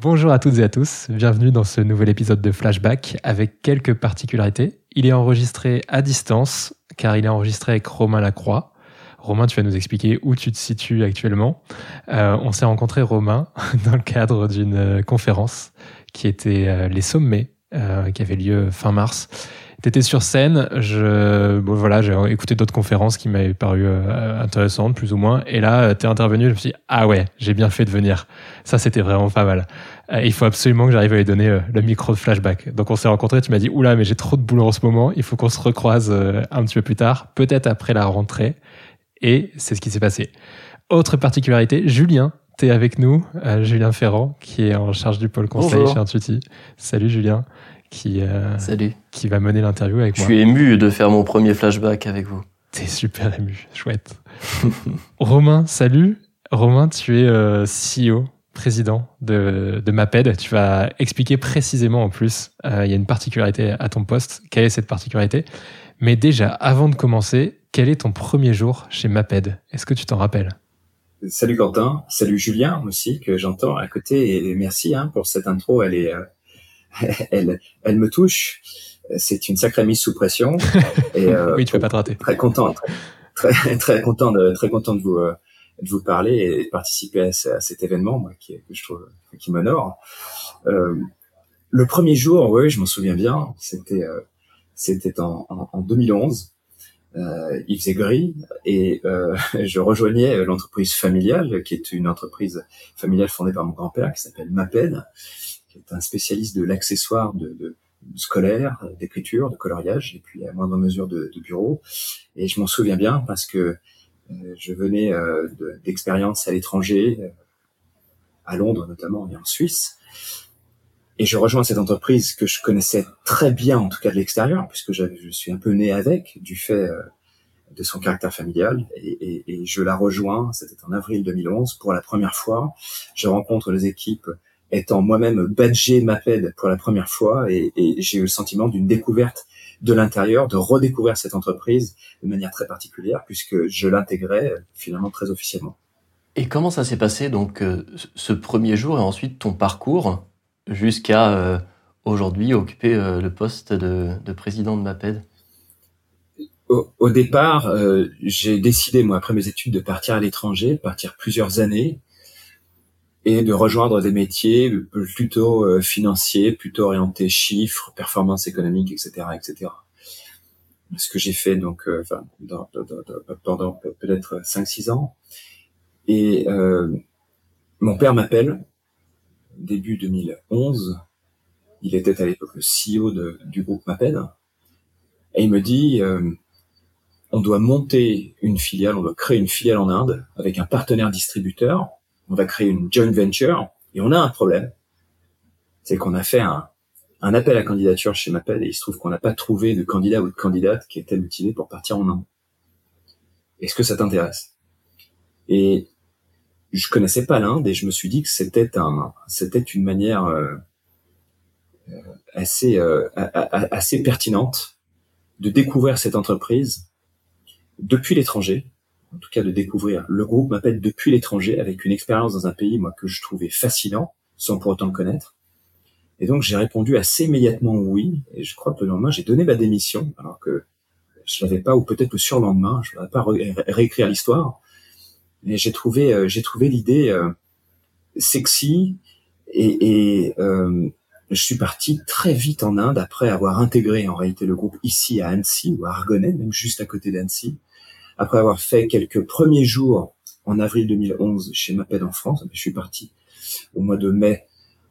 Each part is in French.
Bonjour à toutes et à tous, bienvenue dans ce nouvel épisode de Flashback avec quelques particularités. Il est enregistré à distance car il est enregistré avec Romain Lacroix. Romain, tu vas nous expliquer où tu te situes actuellement. Euh, on s'est rencontré Romain dans le cadre d'une euh, conférence qui était euh, les sommets qui avait lieu fin mars. Tu étais sur scène, je, bon, voilà, j'ai écouté d'autres conférences qui m'avaient paru euh, intéressantes, plus ou moins. Et là, tu es intervenu, je me suis dit, ah ouais, j'ai bien fait de venir. Ça, c'était vraiment pas mal. Euh, il faut absolument que j'arrive à lui donner euh, le micro de flashback. Donc on s'est rencontrés, tu m'as dit, oula, mais j'ai trop de boulot en ce moment, il faut qu'on se recroise euh, un petit peu plus tard, peut-être après la rentrée. Et c'est ce qui s'est passé. Autre particularité, Julien, tu es avec nous, euh, Julien Ferrand, qui est en charge du pôle conseil Bonjour. chez Intuiti. Salut Julien, qui, euh, Salut. qui va mener l'interview avec Je moi. suis ému de faire mon premier flashback avec vous. T'es super ému, chouette. Romain, salut. Romain, tu es euh, CEO, président de, de MAPED. Tu vas expliquer précisément en plus, euh, il y a une particularité à ton poste. Quelle est cette particularité? Mais déjà, avant de commencer, quel est ton premier jour chez MAPED? Est-ce que tu t'en rappelles? Salut Quentin, salut Julien aussi que j'entends à côté et merci hein, pour cette intro, elle est, euh, elle, elle me touche. C'est une sacrée mise sous pression et euh, Oui, tu peux pas te rater. très content, très, très, très content de très content de vous euh, de vous parler et de participer à, ce- à cet événement moi qui que je trouve qui m'honore. Euh, le premier jour, oui, je m'en souviens bien, c'était euh, c'était en, en, en 2011. Euh, il faisait gris et euh, je rejoignais l'entreprise familiale, qui est une entreprise familiale fondée par mon grand-père, qui s'appelle MAPED, qui est un spécialiste de l'accessoire de, de, scolaire, d'écriture, de coloriage, et puis à moindre mesure de, de bureau. Et je m'en souviens bien parce que euh, je venais euh, de- d'expériences à l'étranger, euh, à Londres notamment et en Suisse. Et je rejoins cette entreprise que je connaissais très bien, en tout cas de l'extérieur, puisque je suis un peu né avec, du fait euh, de son caractère familial. Et, et- et je la rejoins, c'était en avril 2011, pour la première fois. Je rencontre les équipes étant moi-même badgé MAPED pour la première fois, et, et j'ai eu le sentiment d'une découverte de l'intérieur, de redécouvrir cette entreprise de manière très particulière, puisque je l'intégrais euh, finalement très officiellement. Et comment ça s'est passé donc euh, ce premier jour et ensuite ton parcours jusqu'à euh, aujourd'hui occuper euh, le poste de, de président de MAPED? Au, au départ, euh, j'ai décidé, moi, après mes études, de partir à l'étranger, partir plusieurs années et de rejoindre des métiers plutôt euh, financiers, plutôt orientés chiffres, performance économique, etc., etc. Ce que j'ai fait donc, euh, pendant peut-être 5-6 ans. Et euh, mon père m'appelle début 2011. Il était à l'époque le CEO du groupe MAPED. Et il me dit, euh, on doit monter une filiale, on doit créer une filiale en Inde avec un partenaire distributeur. On va créer une joint venture et on a un problème. C'est qu'on a fait un, appel à candidature chez Maped et il se trouve qu'on n'a pas trouvé de candidat ou de candidate qui était motivé pour partir en Inde. Est-ce que ça t'intéresse? Et je connaissais pas l'Inde et je me suis dit que c'était un, c'était une manière euh, euh, assez, euh, assez pertinente de découvrir cette entreprise depuis l'étranger, en tout cas de découvrir le groupe m'appelle depuis l'étranger avec une expérience dans un pays moi que je trouvais fascinant sans pour autant le connaître. Et donc j'ai répondu assez immédiatement oui et je crois que le lendemain j'ai donné ma démission alors que je l'avais pas ou peut-être le surlendemain, je ne pas ré- ré- réécrire l'histoire. Mais j'ai trouvé euh, j'ai trouvé l'idée euh, sexy et, et euh, je suis parti très vite en Inde après avoir intégré en réalité le groupe ici à Annecy ou à Argonnet, même juste à côté d'Annecy. Après avoir fait quelques premiers jours en avril 2011 chez Maped en France, je suis parti au mois de mai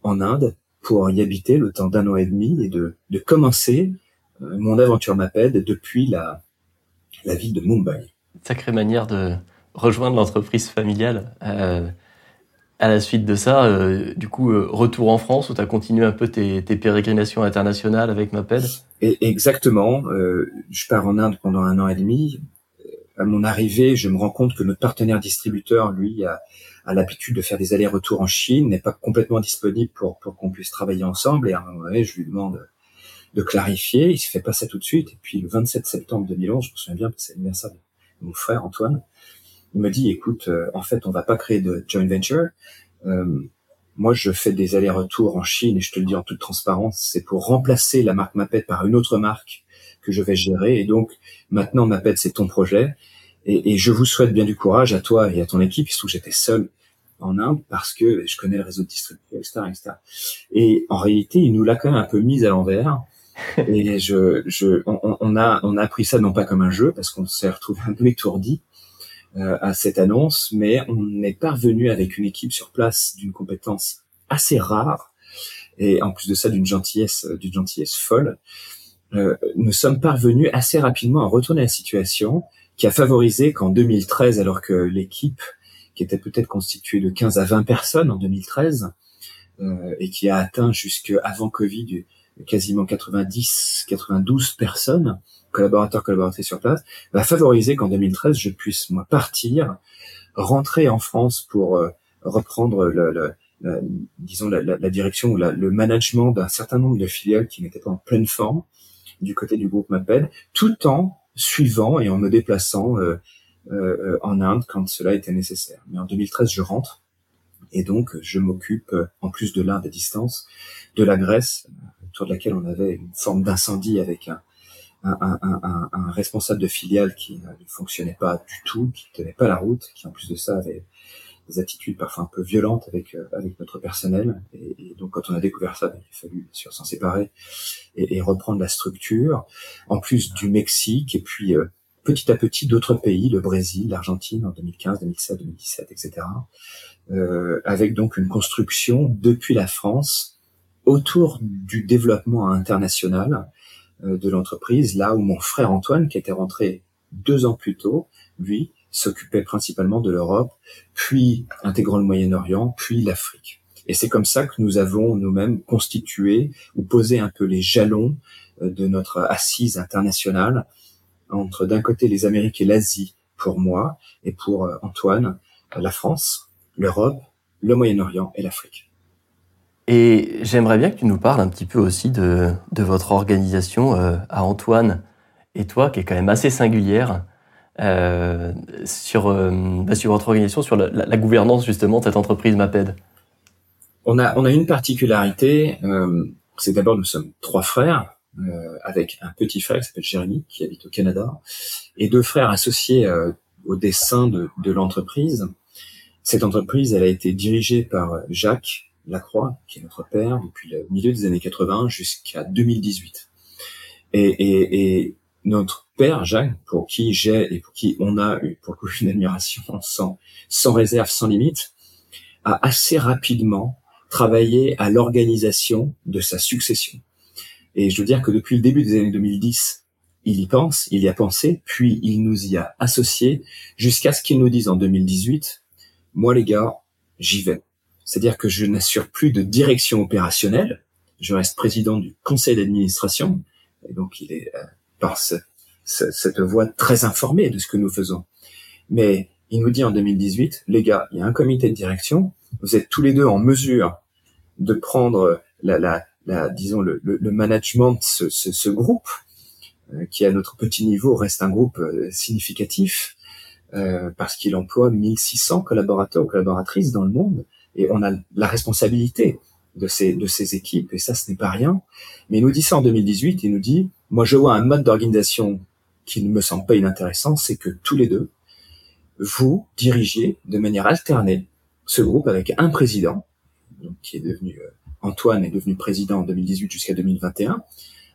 en Inde pour y habiter le temps d'un an et demi et de, de commencer euh, mon aventure Maped depuis la, la ville de Mumbai. Sacrée manière de rejoindre l'entreprise familiale. Euh, à la suite de ça, euh, du coup, euh, retour en France où tu as continué un peu tes, tes pérégrinations internationales avec MAPED. Et exactement, euh, je pars en Inde pendant un an et demi. À mon arrivée, je me rends compte que notre partenaire distributeur, lui, a, a l'habitude de faire des allers-retours en Chine, n'est pas complètement disponible pour, pour qu'on puisse travailler ensemble. Et à un moment donné, je lui demande de clarifier. Il se fait pas ça tout de suite. Et puis le 27 septembre 2011, je me souviens bien, parce c'est l'anniversaire de mon frère Antoine. il me dit, écoute, euh, en fait, on va pas créer de joint venture. Euh, moi, je fais des allers-retours en Chine et je te le dis en toute transparence, c'est pour remplacer la marque Maped par une autre marque que je vais gérer. Et donc, maintenant, Maped, c'est ton projet. Et, et, je vous souhaite bien du courage à toi et à ton équipe. Il se trouve que j'étais seul en Inde parce que je connais le réseau de distribution, etc., etc. Et en réalité, il nous l'a quand même un peu mise à l'envers. et je, je, on, on, a, on a pris ça non pas comme un jeu parce qu'on s'est retrouvé un peu étourdi euh, à cette annonce, mais on est parvenu avec une équipe sur place d'une compétence assez rare et en plus de ça d'une gentillesse, d'une gentillesse folle. Euh, nous sommes parvenus assez rapidement à retourner la situation qui a favorisé qu'en 2013, alors que l'équipe qui était peut-être constituée de 15 à 20 personnes en 2013 euh, et qui a atteint jusque avant Covid quasiment 90, 92 personnes, collaborateurs, collaboratrices sur place, va favoriser qu'en 2013, je puisse, moi, partir, rentrer en France pour euh, reprendre le, le, disons, la, la, direction ou le management d'un certain nombre de filiales qui n'étaient pas en pleine forme du côté du groupe MAPED, tout en suivant et en me déplaçant euh, euh, en Inde quand cela était nécessaire. Mais en 2013, je rentre et donc je m'occupe, en plus de l'Inde à distance, de la Grèce, autour de laquelle on avait une forme d'incendie avec un, un, un, un, responsable de filiale qui ne fonctionnait pas du tout, qui tenait pas la route, qui en plus de ça avait des attitudes parfois un peu violentes avec euh, avec notre personnel. Et, donc quand on a découvert ça, ben, il a fallu bien sûr s'en séparer et, et, reprendre la structure. En plus du Mexique et puis euh, petit à petit d'autres pays, le Brésil, l'Argentine en 2015, 2016, 2017, etc. Euh, avec donc une construction depuis la France autour du développement international euh, de l'entreprise, là où mon frère Antoine, qui était rentré deux ans plus tôt, lui, s'occupait principalement de l'Europe, puis intégrant le Moyen-Orient, puis l'Afrique. Et c'est comme ça que nous avons nous-mêmes constitué ou posé un peu les jalons euh, de notre assise internationale entre d'un côté les Amériques et l'Asie pour moi et pour euh, Antoine, la France, l'Europe, le Moyen-Orient et l'Afrique. Et j'aimerais bien que tu nous parles un petit peu aussi de, de votre organisation euh, à Antoine et toi, qui est quand même assez singulière, sur, euh, bah, sur votre organisation, sur la, la, gouvernance justement de cette entreprise MAPED. On a, on a une particularité, euh, c'est d'abord nous sommes trois frères, euh, avec un petit frère qui s'appelle Jérémy, qui habite au Canada, et deux frères associés au dessin de, de l'entreprise. Cette entreprise, elle a été dirigée par Jacques, Lacroix, qui est notre père, depuis le milieu des années 80 jusqu'à 2018. Et, et, et, notre père, Jacques, pour qui j'ai et pour qui on a eu pour le coup une admiration sans, sans réserve, sans limite, a assez rapidement travaillé à l'organisation de sa succession. Et je veux dire que depuis le début des années 2010, il y pense, il y a pensé, puis il nous y a associés jusqu'à ce qu'il nous dise en 2018, moi les gars, j'y vais c'est-à-dire que je n'assure plus de direction opérationnelle, je reste président du conseil d'administration, et donc il est par cette voix très informée de ce que nous faisons. Mais il nous dit en 2018, les gars, il y a un comité de direction, vous êtes tous les deux en mesure de prendre la, la, la disons le, le, management de ce, ce, ce groupe, euh, qui à notre petit niveau reste un groupe euh, significatif, euh, parce qu'il emploie 1600 collaborateurs ou collaboratrices dans le monde et on a la responsabilité de ces, de ces équipes, et ça, ce n'est pas rien. Mais il nous dit ça en 2018, il nous dit, moi, je vois un mode d'organisation qui ne me semble pas inintéressant, c'est que tous les deux, vous dirigiez de manière alternée ce groupe avec un président, donc, qui est devenu, euh, Antoine est devenu président en 2018 jusqu'à 2021,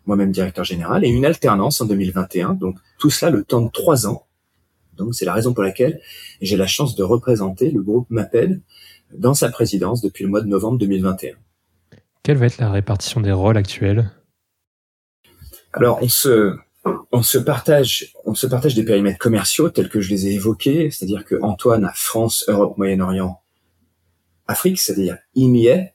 moi-même directeur général, et une alternance en 2021, donc tout cela le temps de trois ans. Donc c'est la raison pour laquelle j'ai la chance de représenter le groupe MAPED, dans sa présidence depuis le mois de novembre 2021. Quelle va être la répartition des rôles actuels? Alors, on se, on se partage, on se partage des périmètres commerciaux tels que je les ai évoqués, c'est-à-dire que Antoine a France, Europe, Moyen-Orient, Afrique, c'est-à-dire IMIA,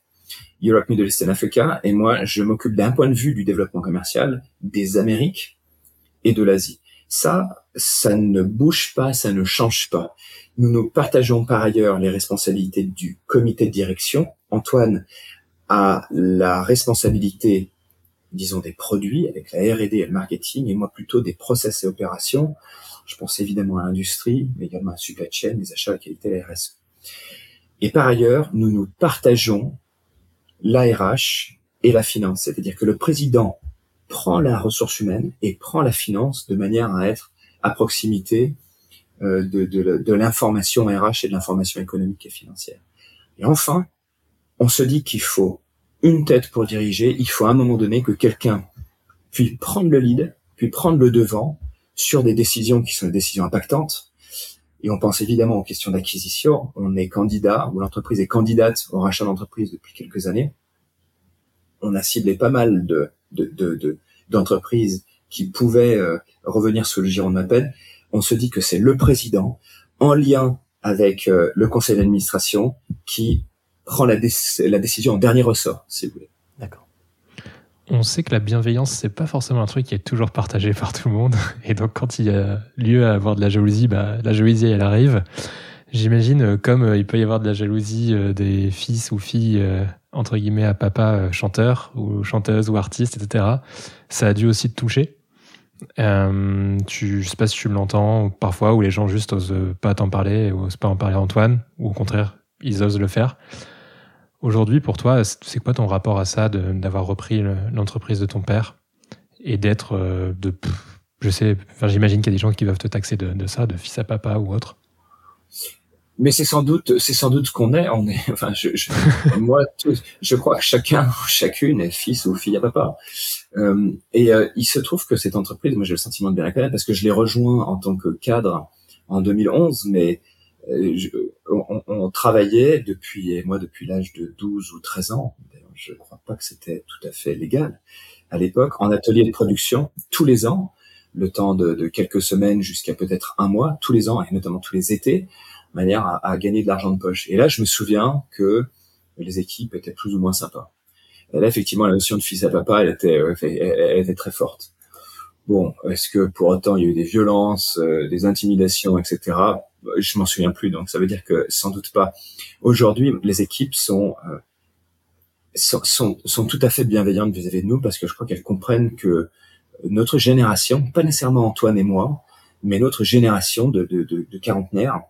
Europe, Middle East and Africa, et moi, je m'occupe d'un point de vue du développement commercial des Amériques et de l'Asie. Ça, ça ne bouge pas, ça ne change pas. Nous nous partageons par ailleurs les responsabilités du comité de direction. Antoine a la responsabilité, disons, des produits avec la R&D et le marketing, et moi plutôt des process et opérations. Je pense évidemment à l'industrie, mais également à la supply chain, les achats, la qualité, la RSE. Et par ailleurs, nous nous partageons l'ARH et la finance. C'est-à-dire que le président prend la ressource humaine et prend la finance de manière à être à proximité euh, de, de l'information RH et de l'information économique et financière. Et enfin, on se dit qu'il faut une tête pour diriger, il faut à un moment donné que quelqu'un puisse prendre le lead, puis prendre le devant sur des décisions qui sont des décisions impactantes. Et on pense évidemment aux questions d'acquisition. On est candidat, ou l'entreprise est candidate au rachat d'entreprise depuis quelques années. On a ciblé pas mal de, de, d'entreprises qui pouvaient euh, revenir sous le giron de peine. On se dit que c'est le président, en lien avec euh, le conseil d'administration, qui prend la, décision en dernier ressort, si vous voulez. D'accord. On sait que la bienveillance, c'est pas forcément un truc qui est toujours partagé par tout le monde. Et donc, quand il y a lieu à avoir de la jalousie, bah, la jalousie, elle arrive. J'imagine, euh, comme euh, il peut y avoir de la jalousie euh, des fils ou filles, entre guillemets, à papa chanteur ou chanteuse ou artiste, etc., ça a dû aussi te toucher. Tu, je sais pas si tu l'entends parfois, où les gens juste osent pas t'en parler, ou osent pas en parler à Antoine, ou au contraire, ils osent le faire. Aujourd'hui, pour toi, c'est quoi ton rapport à ça, d'avoir repris l'entreprise de ton père et d'être euh, de, je sais, enfin, j'imagine qu'il y a des gens qui peuvent te taxer de, ça, de fils à papa ou autre. Mais c'est sans doute, c'est sans doute ce qu'on est. On est, enfin, je, je moi, je crois que chacun, chacune est fils ou fille à papa. Euh, et euh, il se trouve que cette entreprise, moi, j'ai le sentiment de bien la connaître parce que je l'ai rejoint en tant que cadre en 2011, mais euh, on, travaillait depuis, moi depuis l'âge de 12 ou 13 ans, je ne crois pas que c'était tout à fait légal à l'époque, en atelier de production, tous les ans, le temps de, quelques semaines jusqu'à peut-être un mois, tous les ans, et notamment tous les étés, de manière à, gagner de l'argent de poche. Et là, je me souviens que les équipes étaient plus ou moins sympas. Et là, effectivement, la notion de fils à papa, elle était, elle était très forte. Bon, est-ce que pour autant il y a eu des violences, euh, des intimidations, etc. Je m'en souviens plus, donc ça veut dire que sans doute pas. Aujourd'hui, les équipes sont, euh, sont, sont, sont tout à fait bienveillantes vis-à-vis de nous parce que je crois qu'elles comprennent que notre génération, pas nécessairement Antoine et moi, mais notre génération de, de, de, de quarantenaires,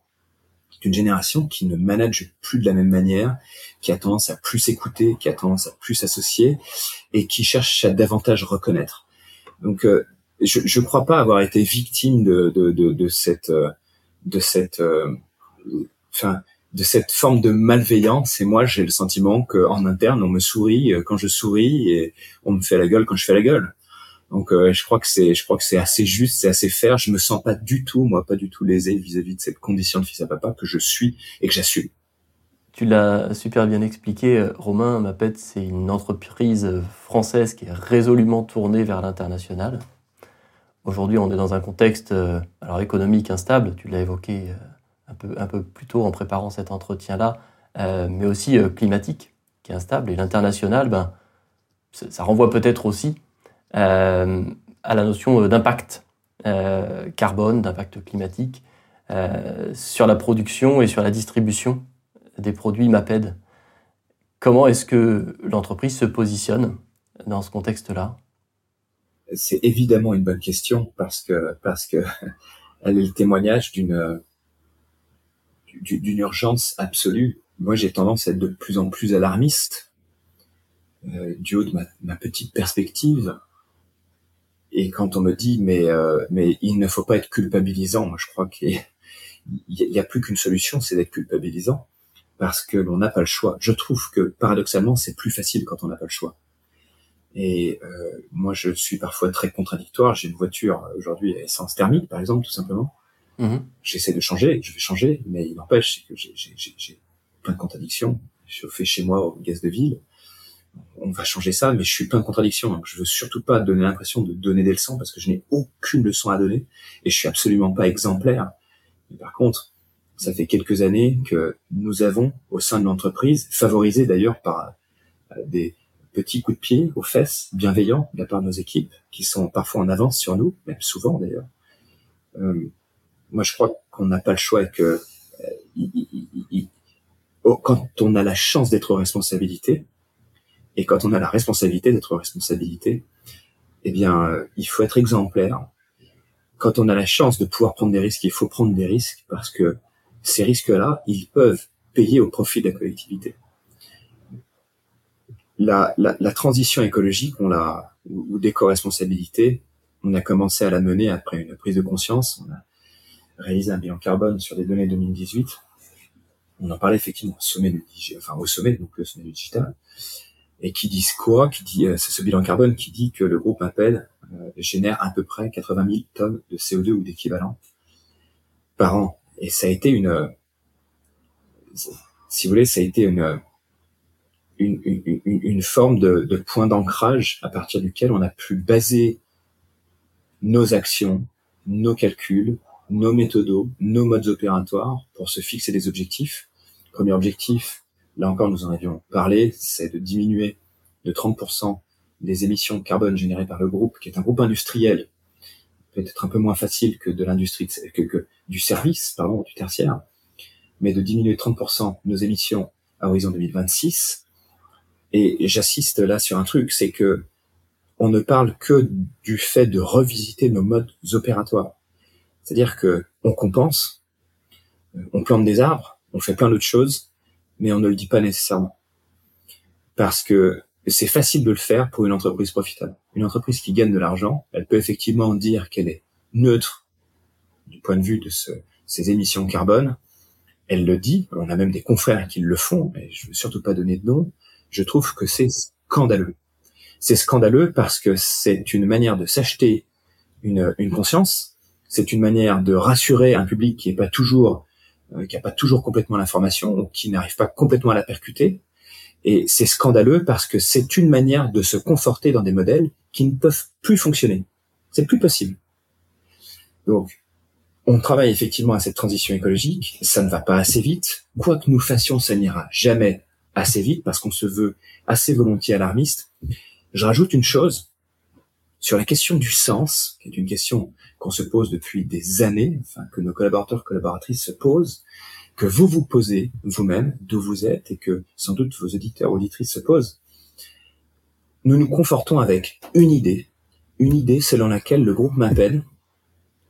une génération qui ne manage plus de la même manière, qui a tendance à plus écouter, qui a tendance à plus s'associer et qui cherche à davantage reconnaître. Donc euh, je ne crois pas avoir été victime de, de, de, de cette de cette euh, de cette forme de malveillance et moi j'ai le sentiment que en interne on me sourit euh, quand je souris et on me fait la gueule quand je fais la gueule donc euh, je crois que c'est je crois que c'est assez juste c'est assez fair je me sens pas du tout moi pas du tout lésé vis-à-vis de cette condition de fils à papa que je suis et que j'assume tu l'as super bien expliqué, Romain. Mapet, c'est une entreprise française qui est résolument tournée vers l'international. Aujourd'hui, on est dans un contexte euh, alors économique instable, tu l'as évoqué euh, un, peu, un peu plus tôt en préparant cet entretien-là, euh, mais aussi climatique, qui est instable. Et l'international, ben, ça, renvoie peut-être aussi à la notion d'impact carbone, d'impact climatique sur la production et sur la distribution des produits MAPED. Comment est-ce que l'entreprise se positionne dans ce contexte-là? C'est évidemment une bonne question parce que parce que elle est le témoignage d'une d'une urgence absolue. Moi, j'ai tendance à être de plus en plus alarmiste euh, du haut de ma, petite perspective. Et quand on me dit mais euh, mais il ne faut pas être culpabilisant, je crois qu'il y, a plus qu'une solution, c'est d'être culpabilisant parce que l'on n'a pas le choix. Je trouve que paradoxalement, c'est plus facile quand on n'a pas le choix. Et euh, moi, je suis parfois très contradictoire. J'ai une voiture aujourd'hui à essence thermique, par exemple, tout simplement. Mmh. J'essaie de changer, je vais changer, mais il n'empêche que j'ai plein de contradictions. Je fais chez moi au gaz de ville. On va changer ça, mais je suis plein de contradictions. Donc je veux surtout pas donner l'impression de donner des leçons parce que je n'ai aucune leçon à donner et je suis absolument pas exemplaire. Mais par contre, ça fait quelques années que nous avons, au sein de l'entreprise, favorisé d'ailleurs par euh, des, petits coups de pied aux fesses bienveillants de la part de nos équipes, qui sont parfois en avance sur nous, même souvent d'ailleurs. Euh, moi, je crois qu'on n'a pas le choix et que euh, oh, quand on a la chance d'être aux responsabilités, et quand on a la responsabilité d'être aux responsabilités, eh bien, euh, il faut être exemplaire. quand on a la chance de pouvoir prendre des risques, il faut prendre des risques parce que ces risques-là, ils peuvent payer au profit de la collectivité. La, la, la transition écologique, on l'a, ou, d'éco-responsabilité, on a commencé à la mener après une prise de conscience. On a réalisé un bilan carbone sur les données 2018. On en parlait effectivement au sommet du, enfin au sommet, donc le sommet du digital. Et qui disent quoi Qui dit, euh, c'est ce bilan carbone qui dit que le groupe Appel euh, génère à peu près 80 000 tonnes de CO2 ou d'équivalent par an. Et ça a été une, si vous voulez, ça a été une, une, une, une forme de, de point d'ancrage à partir duquel on a pu baser nos actions, nos calculs, nos méthodos, nos modes opératoires pour se fixer des objectifs. Premier objectif, là encore nous en avions parlé, c'est de diminuer de 30% les émissions de carbone générées par le groupe, qui est un groupe industriel, peut-être un peu moins facile que de l'industrie, que, du service, pardon, du tertiaire, mais de diminuer 30% nos émissions à horizon 2026. Et j'assiste là sur un truc, c'est que on ne parle que du fait de revisiter nos modes opératoires. C'est-à-dire que on compense, on plante des arbres, on fait plein d'autres choses, mais on ne le dit pas nécessairement. Parce que c'est facile de le faire pour une entreprise profitable. Une entreprise qui gagne de l'argent, elle peut effectivement dire qu'elle est neutre du point de vue de ses émissions carbone. Elle le dit, on a même des confrères qui le font, mais je veux surtout pas donner de nom. Je trouve que c'est scandaleux. C'est scandaleux parce que c'est une manière de s'acheter une, conscience. C'est une manière de rassurer un public qui est pas toujours, euh, qui a pas toujours complètement l'information ou qui n'arrive pas complètement à la percuter. Et c'est scandaleux parce que c'est une manière de se conforter dans des modèles qui ne peuvent plus fonctionner. C'est plus possible. Donc, on travaille effectivement à cette transition écologique. Ça ne va pas assez vite. Quoi que nous fassions, ça n'ira jamais assez vite parce qu'on se veut assez volontiers alarmiste. Je rajoute une chose sur la question du sens, qui est une question qu'on se pose depuis des années, enfin que nos collaborateurs collaboratrices se posent que vous vous posez vous-même, d'où vous êtes, et que sans doute vos auditeurs auditrices se posent, nous nous confortons avec une idée, une idée selon laquelle le groupe m'appelle,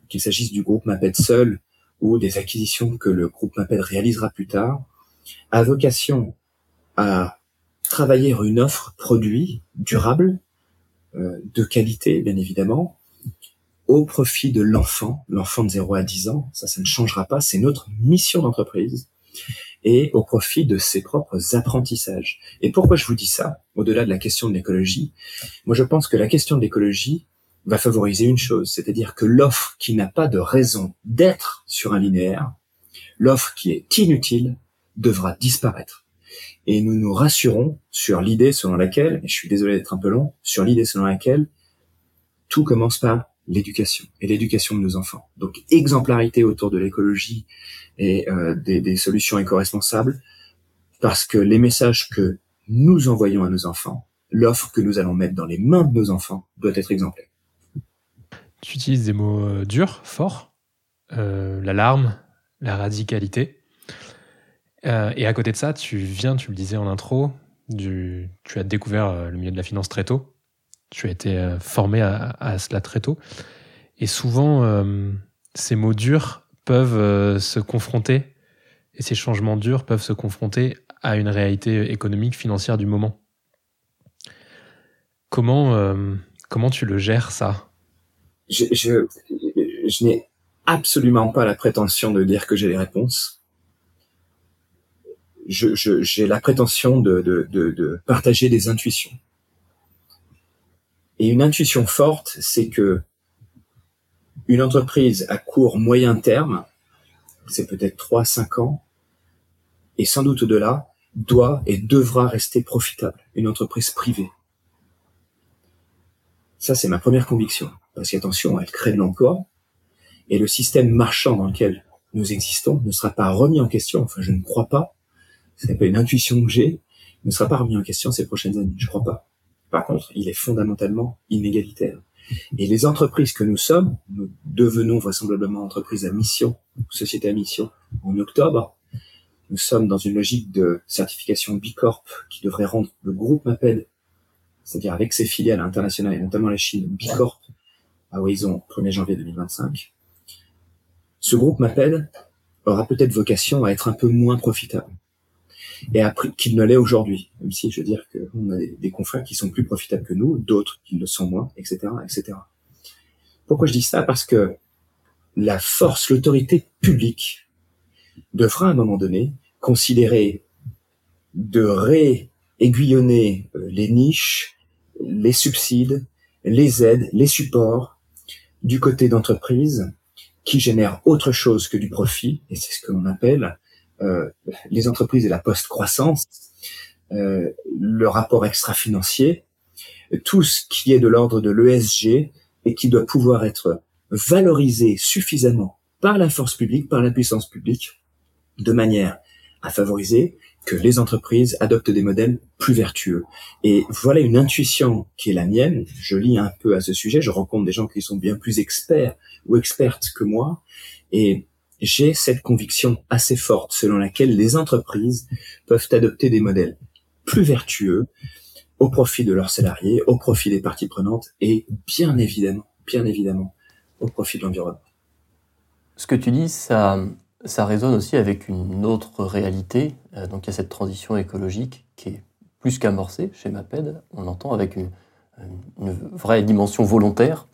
qu'il s'agisse du groupe m'appelle seul ou des acquisitions que le groupe m'appelle réalisera plus tard, a vocation à travailler une offre produit durable, euh, de qualité bien évidemment, au profit de l'enfant, l'enfant de 0 à 10 ans, ça, ça ne changera pas, c'est notre mission d'entreprise, et au profit de ses propres apprentissages. Et pourquoi je vous dis ça, au-delà de la question de l'écologie Moi, je pense que la question de l'écologie va favoriser une chose, c'est-à-dire que l'offre qui n'a pas de raison d'être sur un linéaire, l'offre qui est inutile, devra disparaître. Et nous nous rassurons sur l'idée selon laquelle, et je suis désolé d'être un peu long, sur l'idée selon laquelle tout commence par l'éducation et l'éducation de nos enfants. Donc exemplarité autour de l'écologie et euh, des, solutions éco-responsables, parce que les messages que nous envoyons à nos enfants, l'offre que nous allons mettre dans les mains de nos enfants doit être exemplaire. Tu utilises des mots euh, durs, forts, euh, l'alarme, la radicalité. Euh, et à côté de ça, tu viens, tu le disais en intro, du, tu as découvert euh, le milieu de la finance très tôt tu as été euh, formé à, cela très tôt. Et souvent, ces mots durs peuvent se confronter, et ces changements durs peuvent se confronter à une réalité économique, financière du moment. Comment, comment tu le gères, ça? Je, je, n'ai absolument pas la prétention de dire que j'ai les réponses. J'ai je, la prétention de, de, de, de partager des intuitions. Et une intuition forte, c'est que une entreprise à court moyen terme, c'est peut-être 3 5 ans et sans doute au-delà, doit et devra rester profitable, une entreprise privée. Ça, c'est ma première conviction. Parce qu'attention, elle crée de l'emploi, et le système marchand dans lequel nous existons ne sera pas remis en question, enfin je ne crois pas, c'est pas une intuition que j'ai, ne sera pas remis en question ces prochaines années, je crois pas. Par contre, il est fondamentalement inégalitaire. Et les entreprises que nous sommes, nous devenons vraisemblablement entreprises à mission, société à mission, en octobre. Nous sommes dans une logique de certification Bicorp qui devrait rendre le groupe MAPED, c'est-à-dire avec ses filiales internationales et notamment la Chine, Bicorp à horizon 1er janvier 2025, ce groupe m'appelle aura peut-être vocation à être un peu moins profitable et qu'il ne l'est aujourd'hui. Même si je veux dire qu'on a des, confrères qui sont plus profitables que nous, d'autres qui le sont moins, etc., etc. Pourquoi je dis ça? Parce que la force, l'autorité publique devra à un moment donné considérer de réaiguillonner euh, les niches, les subsides, les aides, les supports du côté d'entreprises qui génèrent autre chose que du profit, et c'est ce que l'on appelle les entreprises et la post-croissance, euh, le rapport extra-financier, tout ce qui est de l'ordre de l'ESG et qui doit pouvoir être valorisé suffisamment par la force publique, par la puissance publique, de manière à favoriser que les entreprises adoptent des modèles plus vertueux. Et voilà une intuition qui est la mienne. Je lis un peu à ce sujet, je rencontre des gens qui sont bien plus experts ou expertes que moi, et j'ai cette conviction assez forte selon laquelle les entreprises peuvent adopter des modèles plus vertueux au profit de leurs salariés, au profit des parties prenantes et bien évidemment, bien évidemment, au profit de l'environnement. Ce que tu dis, ça, ça résonne aussi avec une autre réalité. Euh, donc il y a cette transition écologique qui est plus qu'amorcée chez MAPED. On l'entend avec une, vraie dimension volontaire.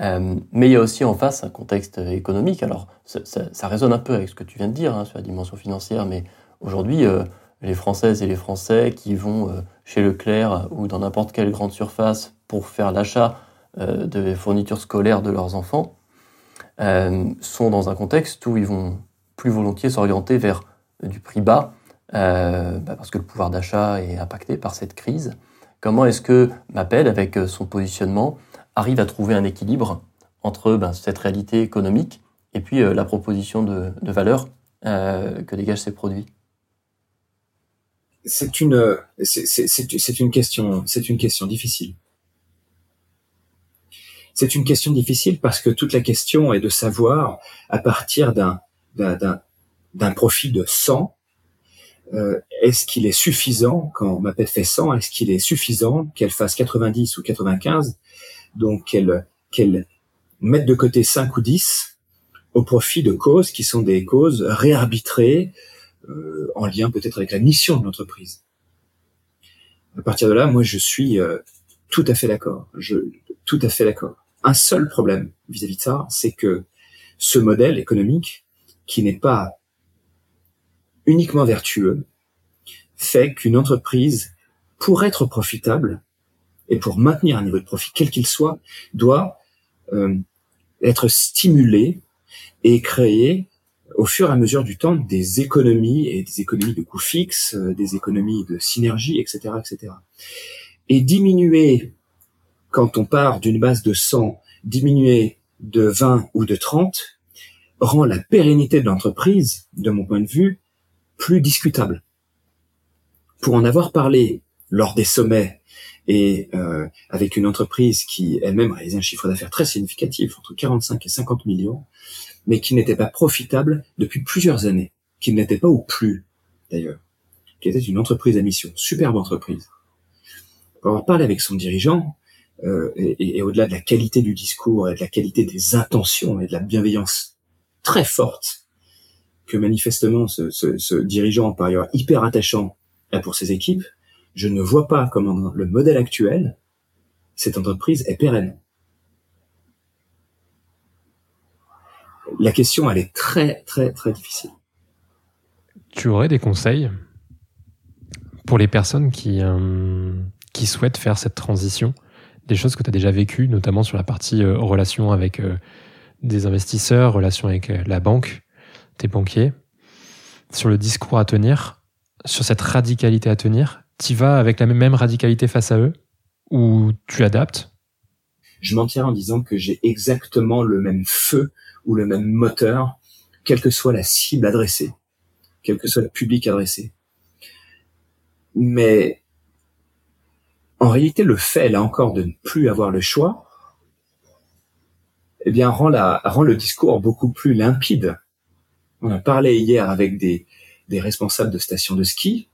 Euh, mais il y a aussi en face un contexte économique. Alors ça, résonne un peu avec ce que tu viens de dire hein, sur la dimension financière, mais aujourd'hui, euh, les Françaises et les Français qui vont chez Leclerc ou dans n'importe quelle grande surface pour faire l'achat de fournitures scolaires de leurs enfants, sont dans un contexte où ils vont plus volontiers s'orienter vers du prix bas, euh, bah, parce que le pouvoir d'achat est impacté par cette crise. Comment est-ce que Maped, avec euh, son positionnement, arrive à trouver un équilibre entre ben, cette réalité économique et puis euh, la proposition de, valeur que dégagent ces produits C'est une, c'est une question, c'est une question difficile. C'est une question difficile parce que toute la question est de savoir, à partir d'un d'un profit de 100, euh, est-ce qu'il est suffisant, quand ma pète fait 100, est-ce qu'il est suffisant qu'elle fasse 90 ou 95, donc qu'elle qu'elle mette de côté 5 ou 10 au profit de causes qui sont des causes réarbitrées euh, en lien peut-être avec la mission de l'entreprise. À partir de là, moi je suis euh, tout à fait d'accord. Je tout à fait d'accord. Un seul problème vis-à-vis -vis de ça, c'est que ce modèle économique qui n'est pas uniquement vertueux fait qu'une entreprise, pour être profitable et pour maintenir un niveau de profit quel qu'il soit, doit euh, être stimulée et créer au fur et à mesure du temps des économies et des économies de coûts fixes, euh, des économies de synergie, etc., etc. Et diminuer quand on part d'une base de 100, diminuer de 20 ou de 30, rend la pérennité de l'entreprise, de mon point de vue, plus discutable. Pour en avoir parlé lors des sommets et euh, avec une entreprise qui elle-même réalisait un chiffre d'affaires très significatif, entre 45 et 50 millions, mais qui n'était pas profitable depuis plusieurs années, qui n'était pas ou plus d'ailleurs, qui était une entreprise à mission, superbe entreprise. Pour avoir parlé avec son dirigeant, euh, et, et au-delà de la qualité du discours et de la qualité des intentions et de la bienveillance très forte que manifestement ce, ce, dirigeant, par ailleurs hyper attachant pour ses équipes, je ne vois pas comment le modèle actuel, cette entreprise est pérenne. La question, elle est très, très, très difficile. Tu aurais des conseils pour les personnes qui, euh, souhaitent faire cette transition? Des choses que tu as déjà vécues, notamment sur la partie euh, relation avec euh, des investisseurs, relation avec la banque, tes banquiers, sur le discours à tenir, sur cette radicalité à tenir, tu vas avec la même radicalité face à eux ou tu adaptes? Je m'en tiens en disant que j'ai exactement le même feu ou le même moteur, quelle que soit la cible adressée, quel que soit le public adressé. Mais en réalité, le fait, là encore, de ne plus avoir le choix, eh bien, rend, le discours beaucoup plus limpide. On a parlé hier avec des responsables de stations de ski.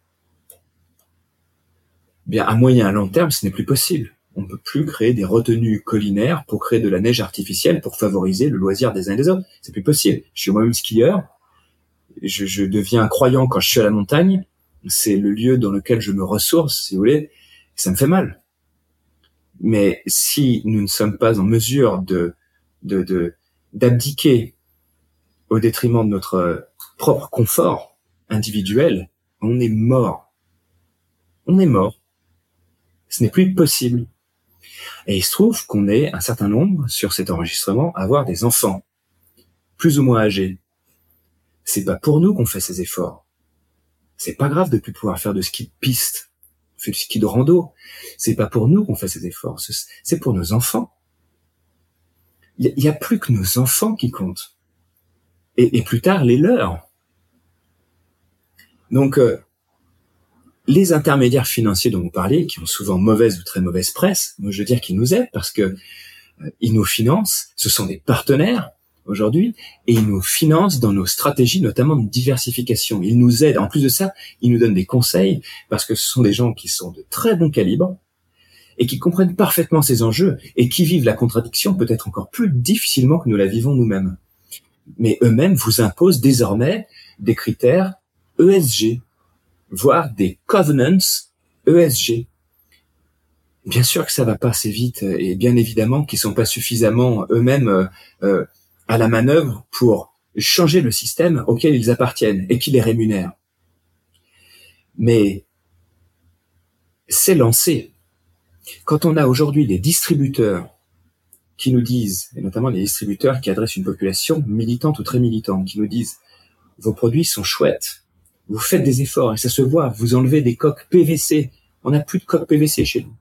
Bien, à moyen à long terme, ce n'est plus possible. on peut plus créer des retenues collinaires pour créer de la neige artificielle pour favoriser le loisir des uns et des autres. C'est plus possible. Je suis moi-même skieur. Je, je deviens croyant quand je suis à la montagne. C'est le lieu dans lequel je me ressource, si vous voulez. Ça me fait mal. Mais si nous ne sommes pas en mesure de, de, d'abdiquer au détriment de notre propre confort individuel, on est mort. On est mort. Ce n'est plus possible. Et il se trouve qu'on est un certain nombre sur cet enregistrement à avoir des enfants, plus ou moins âgés. C'est pas pour nous qu'on fait ces efforts. C'est pas grave de plus pouvoir faire de ski de piste, on fait du ski de rando. C'est pas pour nous qu'on fait ces efforts. C'est pour nos enfants. Il y, a plus que nos enfants qui comptent. Et, et plus tard, les leurs. Donc, euh, les intermédiaires financiers dont vous parlez, qui ont souvent mauvaise ou très mauvaise presse, moi je veux dire qu'ils nous aident parce que euh, ils nous financent, ce sont des partenaires aujourd'hui, et ils nous financent dans nos stratégies, notamment de diversification. Ils nous aident. En plus de ça, ils nous donnent des conseils parce que ce sont des gens qui sont de très bon calibre et qui comprennent parfaitement ces enjeux et qui vivent la contradiction peut-être encore plus difficilement que nous la vivons nous-mêmes. Mais eux-mêmes vous imposent désormais des critères ESG, voire des covenants ESG. Bien sûr que ça va pas assez vite et bien évidemment qu'ils sont pas suffisamment eux-mêmes euh, euh, à la manœuvre pour changer le système auquel ils appartiennent et qui les rémunère. Mais c'est lancé. Quand on a aujourd'hui des distributeurs qui nous disent, et notamment les distributeurs qui adressent une population militante ou très militante, qui nous disent vos produits sont chouettes, vous faites des efforts et ça se voit. Vous enlevez des coques PVC. On n'a plus de coques PVC chez nous.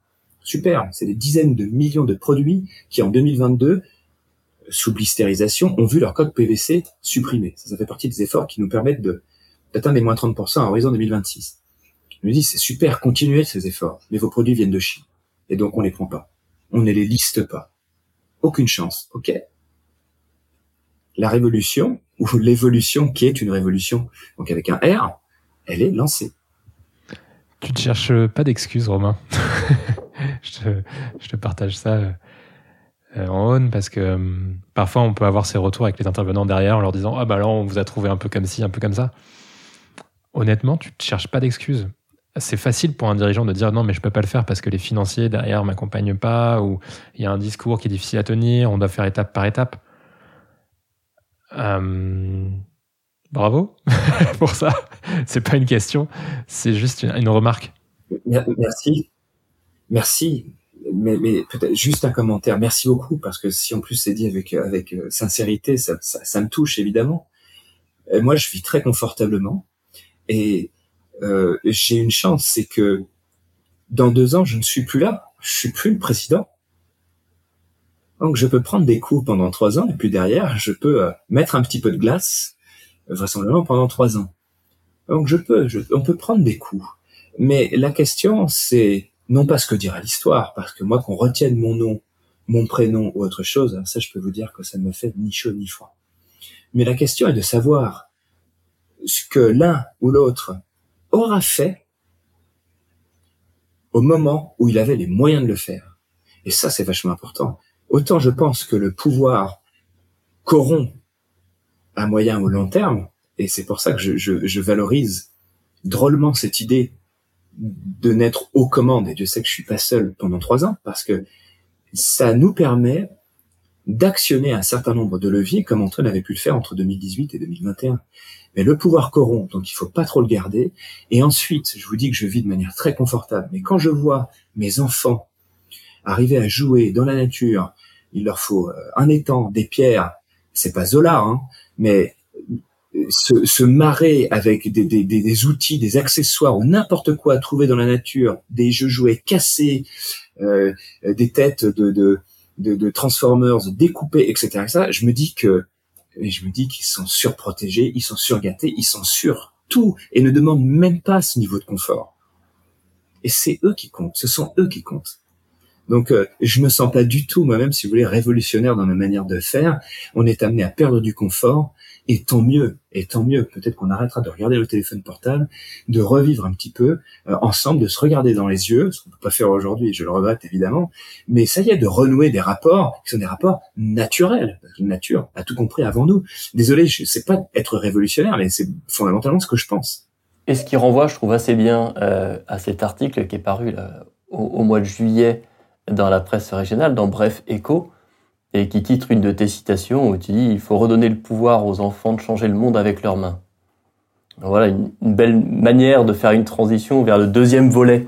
Super. C'est des dizaines de millions de produits qui, en 2022, sous blisterisation, ont vu leur coque PVC supprimée. Ça, ça fait partie des efforts qui nous permettent de, d'atteindre les moins 30% à horizon 2026. Je me dis, c'est super, continuez ces efforts, mais vos produits viennent de Chine. Et donc, on les prend pas. On ne les liste pas. Aucune chance. OK? La révolution, ou l'évolution qui est une révolution, donc avec un R, elle est lancée. Tu ne cherches pas d'excuses, Romain. je, te, partage ça euh, en on parce que euh, parfois on peut avoir ces retours avec les intervenants derrière en leur disant Ah bah là on vous a trouvé un peu comme ci, un peu comme ça. Honnêtement, tu ne cherches pas d'excuses. C'est facile pour un dirigeant de dire non mais je peux pas le faire parce que les financiers derrière m'accompagnent pas ou il y a un discours qui est difficile à tenir, on doit faire étape par étape. Euh, bravo pour ça. C'est pas une question, c'est juste une, remarque. Merci, merci. Mais, peut-être juste un commentaire. Merci beaucoup parce que si en plus c'est dit avec avec euh, sincérité, ça, me touche évidemment. moi, je vis très confortablement et euh, j'ai une chance, c'est que dans deux ans, je ne suis plus là. Je suis plus le président. Donc je peux prendre des coups pendant trois ans et puis derrière je peux euh, mettre un petit peu de glace euh, vraisemblablement pendant trois ans. Donc je peux, on peut prendre des coups. Mais la question c'est non pas ce que dira l'histoire, parce que moi qu'on retienne mon nom, mon prénom ou autre chose, ça je peux vous dire que ça ne me fait ni chaud ni froid. Mais la question est de savoir ce que l'un ou l'autre aura fait au moment où il avait les moyens de le faire. Et ça, c'est vachement important. Autant je pense que le pouvoir corrompt à moyen ou long terme, et c'est pour ça que je, valorise drôlement cette idée de n'être aux commandes, et Dieu sait que je suis pas seul pendant trois ans, parce que ça nous permet d'actionner un certain nombre de leviers comme Antoine avait pu le faire entre 2018 et 2021. Mais le pouvoir corrompt, donc il faut pas trop le garder. Et ensuite, je vous dis que je vis de manière très confortable, mais quand je vois mes enfants arriver à jouer dans la nature, il leur faut euh, un étang, des pierres, c'est pas Zola, hein, mais euh, se, se marrer avec des, des, des, outils, des accessoires ou n'importe quoi trouvé dans la nature, des jeux jouets cassés, euh, des têtes de, de, de, de, Transformers découpées, etc., etc. Je me dis que je me dis qu'ils sont surprotégés, ils sont surgâtés, ils sont sur tout et ne demandent même pas ce niveau de confort. Et c'est eux qui comptent, ce sont eux qui comptent. Donc, euh, je me sens pas du tout moi-même, si vous voulez, révolutionnaire dans ma manière de faire. On est amené à perdre du confort Et tant mieux, et tant mieux. Peut-être qu'on arrêtera de regarder le téléphone portable, de revivre un petit peu euh, ensemble, de se regarder dans les yeux, ce qu'on peut pas faire aujourd'hui, je le regrette évidemment. Mais ça y est, de renouer des rapports qui sont des rapports naturels. La nature a tout compris avant nous. Désolé, je sais pas être révolutionnaire, mais c'est fondamentalement ce que je pense. Et ce qui renvoie, je trouve assez bien euh, à cet article qui est paru au, mois de juillet dans la presse régionale, dans Bref Écho, et qui titre une de tes citations où tu dis il faut redonner le pouvoir aux enfants de changer le monde avec leurs mains. voilà une, belle manière de faire une transition vers le deuxième volet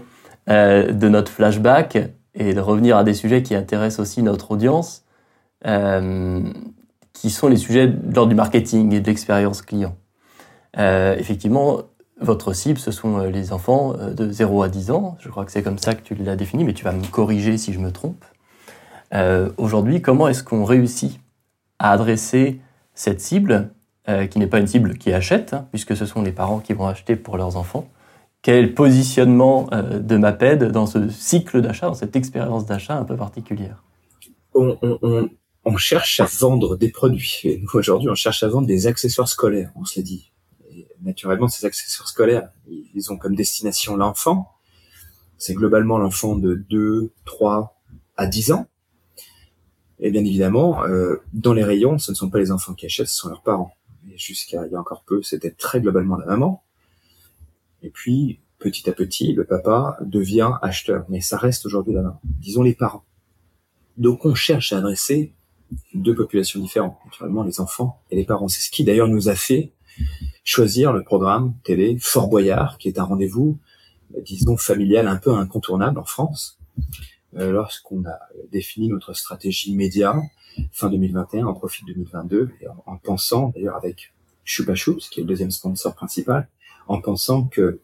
euh, de notre flashback et de revenir à des sujets qui intéressent aussi notre audience, euh, qui sont les sujets lors du marketing et de l'expérience client. Euh, effectivement, votre cible, ce sont les enfants de 0 à 10 ans. Je crois que c'est comme ça que tu l'as défini, mais tu vas me corriger si je me trompe. Euh, Aujourd'hui, comment est-ce qu'on réussit à adresser cette cible, euh, qui n'est pas une cible qui achète, hein, puisque ce sont les parents qui vont acheter pour leurs enfants? Quel positionnement euh, de MAPED dans ce cycle d'achat, dans cette expérience d'achat un peu particulière? On, cherche à vendre des produits. Aujourd'hui, on cherche à vendre des accessoires scolaires, on se dit. Naturellement, ces accessoires scolaires, ils ont comme destination l'enfant. C'est globalement l'enfant de 2, 3 à 10 ans. Et bien évidemment, euh, dans les rayons, ce ne sont pas les enfants qui achètent, ce sont leurs parents. Et jusqu'à il y a encore peu, c'était très globalement la maman. Et puis, petit à petit, le papa devient acheteur. Mais ça reste aujourd'hui la maman. Disons les parents. Donc on cherche à adresser deux populations différentes, naturellement les enfants et les parents. C'est ce qui d'ailleurs nous a fait choisir le programme télé Fort Boyard, qui est un rendez-vous, disons, familial un peu incontournable en France, euh, lorsqu'on a défini notre stratégie média fin 2021 en profil 2022 et en, en pensant d'ailleurs avec Chupa Chups qui est le deuxième sponsor principal en pensant que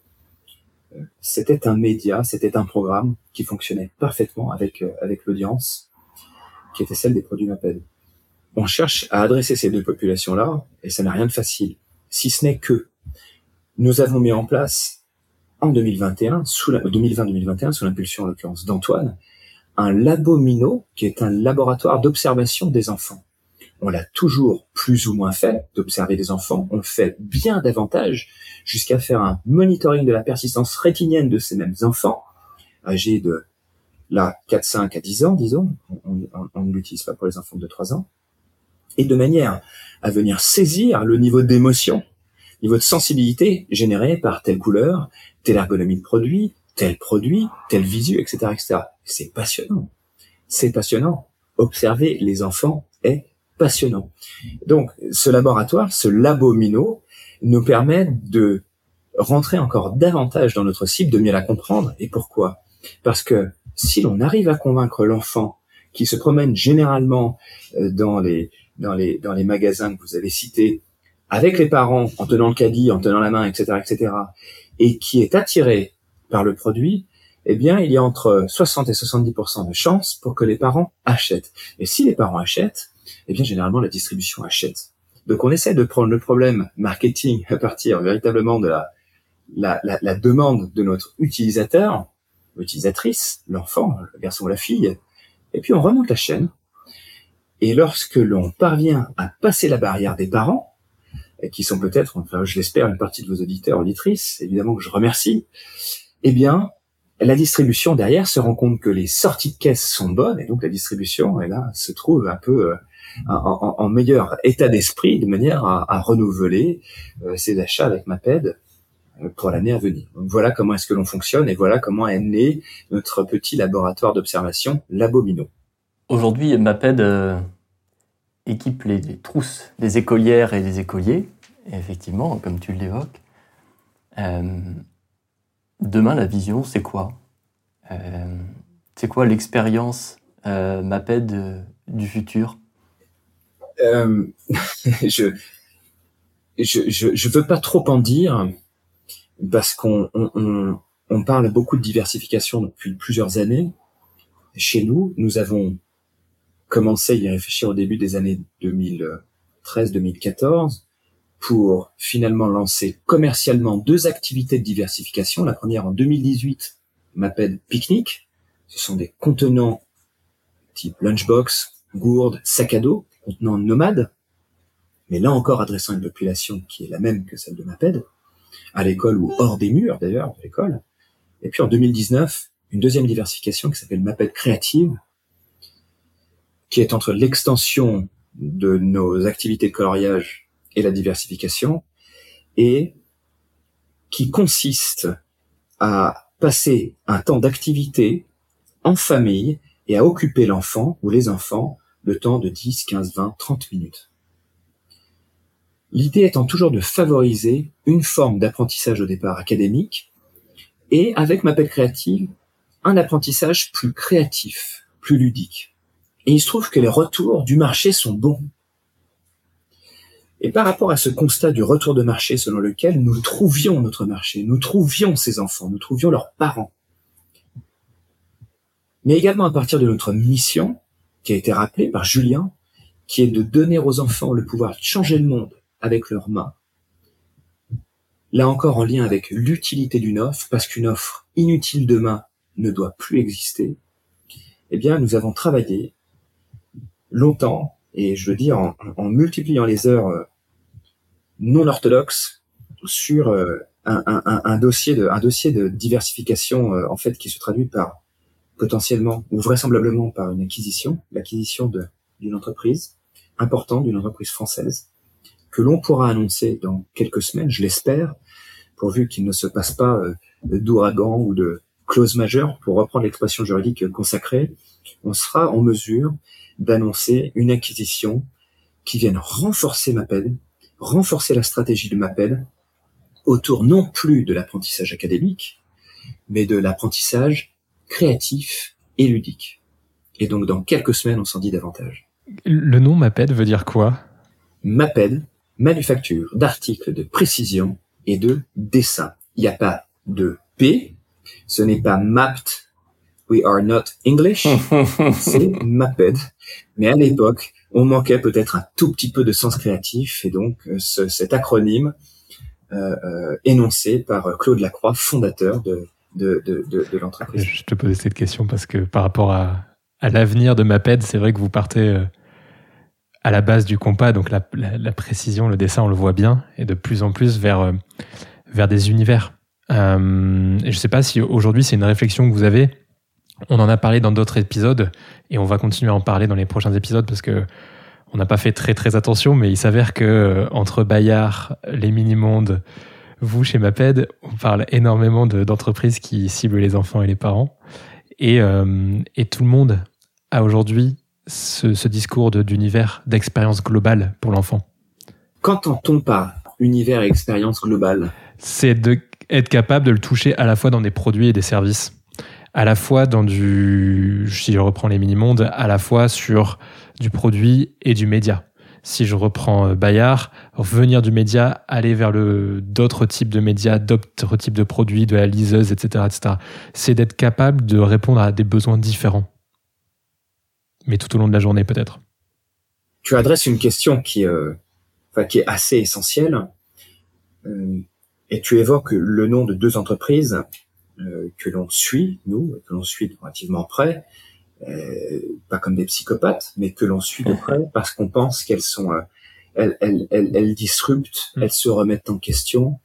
euh, c'était un média, c'était un programme qui fonctionnait parfaitement avec euh, avec l'audience qui était celle des produits Maped. On cherche à adresser ces deux populations-là et ça n'a rien de facile, si ce n'est que nous avons mis en place en 2021, sous la, 2020-2021, sous l'impulsion en l'occurrence d'Antoine, un labomino, qui est un laboratoire d'observation des enfants. On l'a toujours plus ou moins fait, d'observer des enfants. On le fait bien davantage, jusqu'à faire un monitoring de la persistance rétinienne de ces mêmes enfants, âgés de là 4, 5 à 10 ans, disons. On, on, on ne l'utilise pas pour les enfants de 3 ans. Et de manière à venir saisir le niveau d'émotion, niveau de sensibilité généré par telle couleur, telle ergonomie de produit, tel produit, tel visu, etc., etc. C'est passionnant. C'est passionnant. Observer les enfants est passionnant. Donc, ce laboratoire, ce labomino, nous permet de rentrer encore davantage dans notre cible, de mieux la comprendre. Et pourquoi? Parce que si l'on arrive à convaincre l'enfant qui se promène généralement euh, dans les dans les dans les magasins que vous avez cités, avec les parents, en tenant le caddie, en tenant la main, etc., etc., et qui est attiré par le produit, eh bien, il y a entre 60 et 70% de chances pour que les parents achètent. Et si les parents achètent, eh bien, généralement, la distribution achète. Donc, on essaie de prendre le problème marketing à partir véritablement de la, la, la, la demande de notre utilisateur, utilisatrice, l'enfant, le garçon ou la fille, et puis on remonte la chaîne. Et lorsque l'on parvient à passer la barrière des parents, qui sont peut-être, enfin, je l'espère, une partie de vos auditeurs, auditrices, évidemment que je remercie, eh bien, la distribution derrière se rend compte que les sorties de caisse sont bonnes et donc la distribution, elle, là, se trouve un peu euh, en, meilleur état d'esprit de manière à, renouveler euh, ses achats avec Maped euh, pour l'année à venir. Voilà comment est-ce que l'on fonctionne et voilà comment est né notre petit laboratoire d'observation Labomino. Aujourd'hui, Maped euh, équipe les, les, trousses des écolières et des écoliers, et effectivement, comme tu l'évoques. Euh, demain, la vision, c'est quoi? Euh, C'est quoi l'expérience MAPED du futur? Je, je, je, veux pas trop en dire parce qu'on on, on, on, parle beaucoup de diversification depuis plusieurs années. Chez nous, nous avons commencé à y réfléchir au début des années 2013-2014 pour finalement lancer commercialement deux activités de diversification. La première en 2018 m'appelle Picnic. Ce sont des contenants type lunchbox, gourde, sac à dos, contenants nomades, mais là encore adressant une population qui est la même que celle de MAPED, à l'école ou hors des murs d'ailleurs de l'école. Et puis en 2019, une deuxième diversification qui s'appelle MAPED Créative, qui est entre l'extension de nos activités de coloriage et la diversification, et qui consiste à passer un temps d'activité en famille et à occuper l'enfant ou les enfants le temps de 10, 15, 20, 30 minutes. L'idée étant toujours de favoriser une forme d'apprentissage au départ académique et avec ma pelle créative, un apprentissage plus créatif, plus ludique. Et il se trouve que les retours du marché sont bons. Et par rapport à ce constat du retour de marché selon lequel nous trouvions notre marché, nous trouvions ces enfants, nous trouvions leurs parents, mais également à partir de notre mission, qui a été rappelée par Julien, qui est de donner aux enfants le pouvoir de changer le monde avec leurs mains. Là encore en lien avec l'utilité d'une offre, parce qu'une offre inutile demain ne doit plus exister, eh bien, nous avons travaillé longtemps, et je veux dire en, multipliant les heures euh, non orthodoxes sur euh, un, dossier de un dossier de diversification euh, en fait qui se traduit par potentiellement ou vraisemblablement par une acquisition, l'acquisition d'une entreprise importante, d'une entreprise française, que l'on pourra annoncer dans quelques semaines, je l'espère, pourvu qu'il ne se passe pas d'ouragan ou de clause majeure, pour reprendre l'expression juridique consacrée, on sera en mesure d'annoncer une acquisition qui vienne renforcer MAPED, renforcer la stratégie de MAPED autour non plus de l'apprentissage académique, mais de l'apprentissage créatif et ludique. Et donc dans quelques semaines, on s'en dit davantage. Le nom MAPED veut dire quoi? MAPED, manufacture d'articles de précision et de dessin. Il n'y a pas de P, ce n'est pas mapped, we are not English, c'est MAPED. Mais à l'époque, on manquait peut-être un tout petit peu de sens créatif et donc euh, cet acronyme euh, euh, énoncé par Claude Lacroix, fondateur de de, de, de, l'entreprise. Je te posais cette question parce que par rapport à, à l'avenir de MAPED, c'est vrai que vous partez à la base du compas, donc la, la, précision, le dessin, on le voit bien, et de plus en plus vers, vers des univers. Euh, je ne sais pas si aujourd'hui c'est une réflexion que vous avez. On en a parlé dans d'autres épisodes et on va continuer à en parler dans les prochains épisodes parce que on n'a pas fait très très attention, mais il s'avère que entre Bayard, les mini-mondes, vous, chez MAPED, on parle énormément d'entreprises qui ciblent les enfants et les parents. Et, euh, et tout le monde a aujourd'hui ce, ce, discours d'univers, d'expérience globale pour l'enfant. Qu'entend-on par univers et expérience globale? C'est d'être capable de le toucher à la fois dans des produits et des services à la fois dans du, si je reprends les mini-mondes, à la fois sur du produit et du média si je reprends euh, Bayard, venir du média, aller vers le d'autres types de médias, d'autres types de produits, de la liseuse, etc., etc. C'est d'être capable de répondre à des besoins différents, mais tout au long de la journée peut-être. Tu adresses une question qui, euh, qui est assez essentielle, euh, et tu évoques le nom de deux entreprises que l'on suit, nous, que l'on suit relativement près, euh, pas comme des psychopathes, mais que l'on suit de près parce qu'on pense qu'elles sont, euh, elles, elles, elles, elles, disruptent, mm. elles se remettent en question,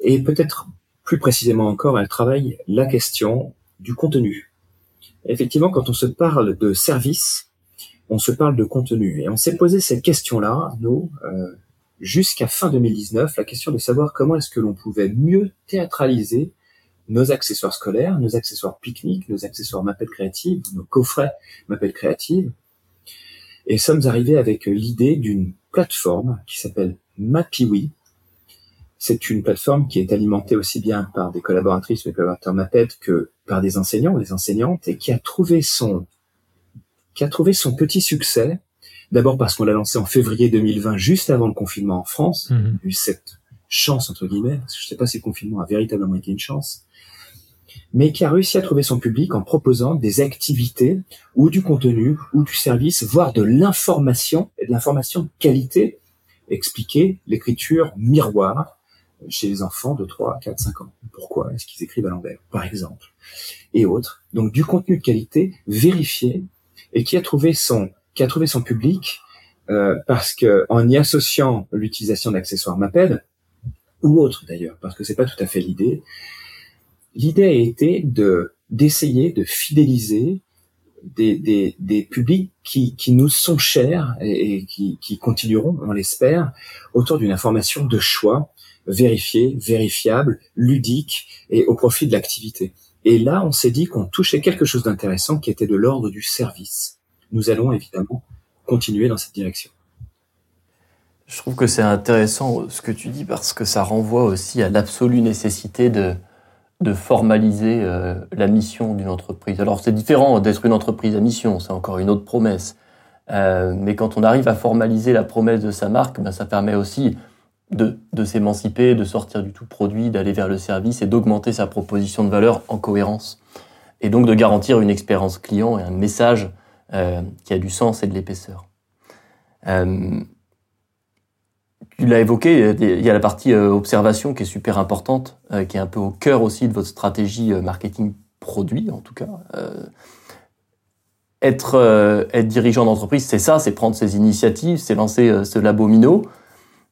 et peut-être plus précisément encore, elles travaillent la question du contenu. Effectivement, quand on se parle de service, on se parle de contenu, et on s'est posé cette question-là, nous, euh, jusqu'à fin 2019, la question de savoir comment est-ce que l'on pouvait mieux théâtraliser nos accessoires scolaires, nos accessoires pique-nique, nos accessoires Mapelle Créative, nos coffrets Mapelle Créative. Et sommes arrivés avec l'idée d'une plateforme qui s'appelle Mapiwi. C'est une plateforme qui est alimentée aussi bien par des collaboratrices des collaborateurs Maped que par des enseignants ou des enseignantes et qui a trouvé son, qui a trouvé son petit succès. D'abord parce qu'on l'a lancé en février 2020, juste avant le confinement en France. Mmh. Eu cette chance, entre guillemets, parce que je sais pas si le confinement a véritablement été une chance mais qui a réussi à trouver son public en proposant des activités ou du contenu ou du service, voire de l'information et de l'information de qualité, expliquer l'écriture miroir chez les enfants de 3, 4, 5 ans. Pourquoi est-ce qu'ils écrivent à l'envers, par exemple, et autres. Donc du contenu de qualité vérifié et qui a trouvé son, qui a trouvé son public euh, parce que en y associant l'utilisation d'accessoires MAPED ou autres d'ailleurs, parce que c'est pas tout à fait l'idée. L'idée a été de d'essayer de fidéliser des, des, des publics qui, qui nous sont chers et, qui, qui continueront, on l'espère, autour d'une information de choix vérifiée, vérifiable, ludique et au profit de l'activité. Et là, on s'est dit qu'on touchait quelque chose d'intéressant qui était de l'ordre du service. Nous allons évidemment continuer dans cette direction. Je trouve que c'est intéressant ce que tu dis parce que ça renvoie aussi à l'absolue nécessité de, de formaliser euh, la mission d'une entreprise. Alors c'est différent d'être une entreprise à mission, c'est encore une autre promesse. Euh, mais quand on arrive à formaliser la promesse de sa marque, ben, ça permet aussi de, de s'émanciper, de sortir du tout produit, d'aller vers le service et d'augmenter sa proposition de valeur en cohérence. Et donc de garantir une expérience client et un message euh, qui a du sens et de l'épaisseur. Euh, tu l'as évoqué, il y a la partie euh, observation qui est super importante, euh, qui est un peu au cœur aussi de votre stratégie euh, marketing produit, en tout cas. être, dirigeant d'entreprise, c'est ça, c'est prendre ses initiatives, c'est lancer ce labomino.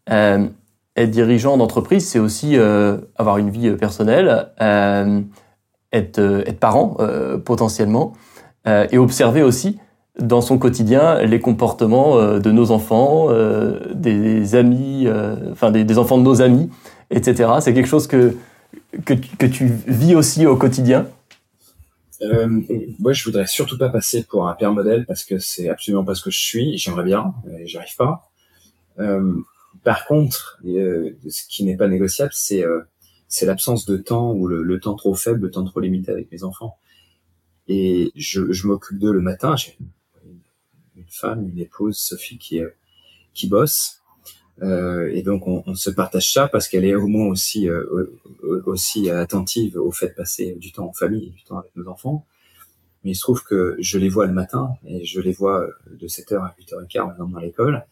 être dirigeant d'entreprise, c'est aussi avoir une vie personnelle, être, être parent potentiellement, et observer aussi dans son quotidien les comportements euh, de nos enfants, euh, des amis, euh, enfin des, enfants de nos amis, etc. C'est quelque chose que, que, que, tu vis aussi au quotidien? Moi, je voudrais surtout pas passer pour un père modèle parce que c'est absolument pas ce que je suis. J'aimerais bien, mais j'arrive pas. Euh, par contre, ce qui n'est pas négociable, c'est l'absence de temps ou le, temps trop faible, le temps trop limité avec mes enfants. Et je, m'occupe d'eux le matin. Femme, une épouse, Sophie, qui, qui bosse. Euh, et donc on, se partage ça parce qu'elle est au moins aussi euh, aussi attentive au fait de passer du temps en famille, du temps avec nos enfants. Mais il se trouve que je les vois le matin et je les vois de 7h à 8h15 maintenant dans l'école.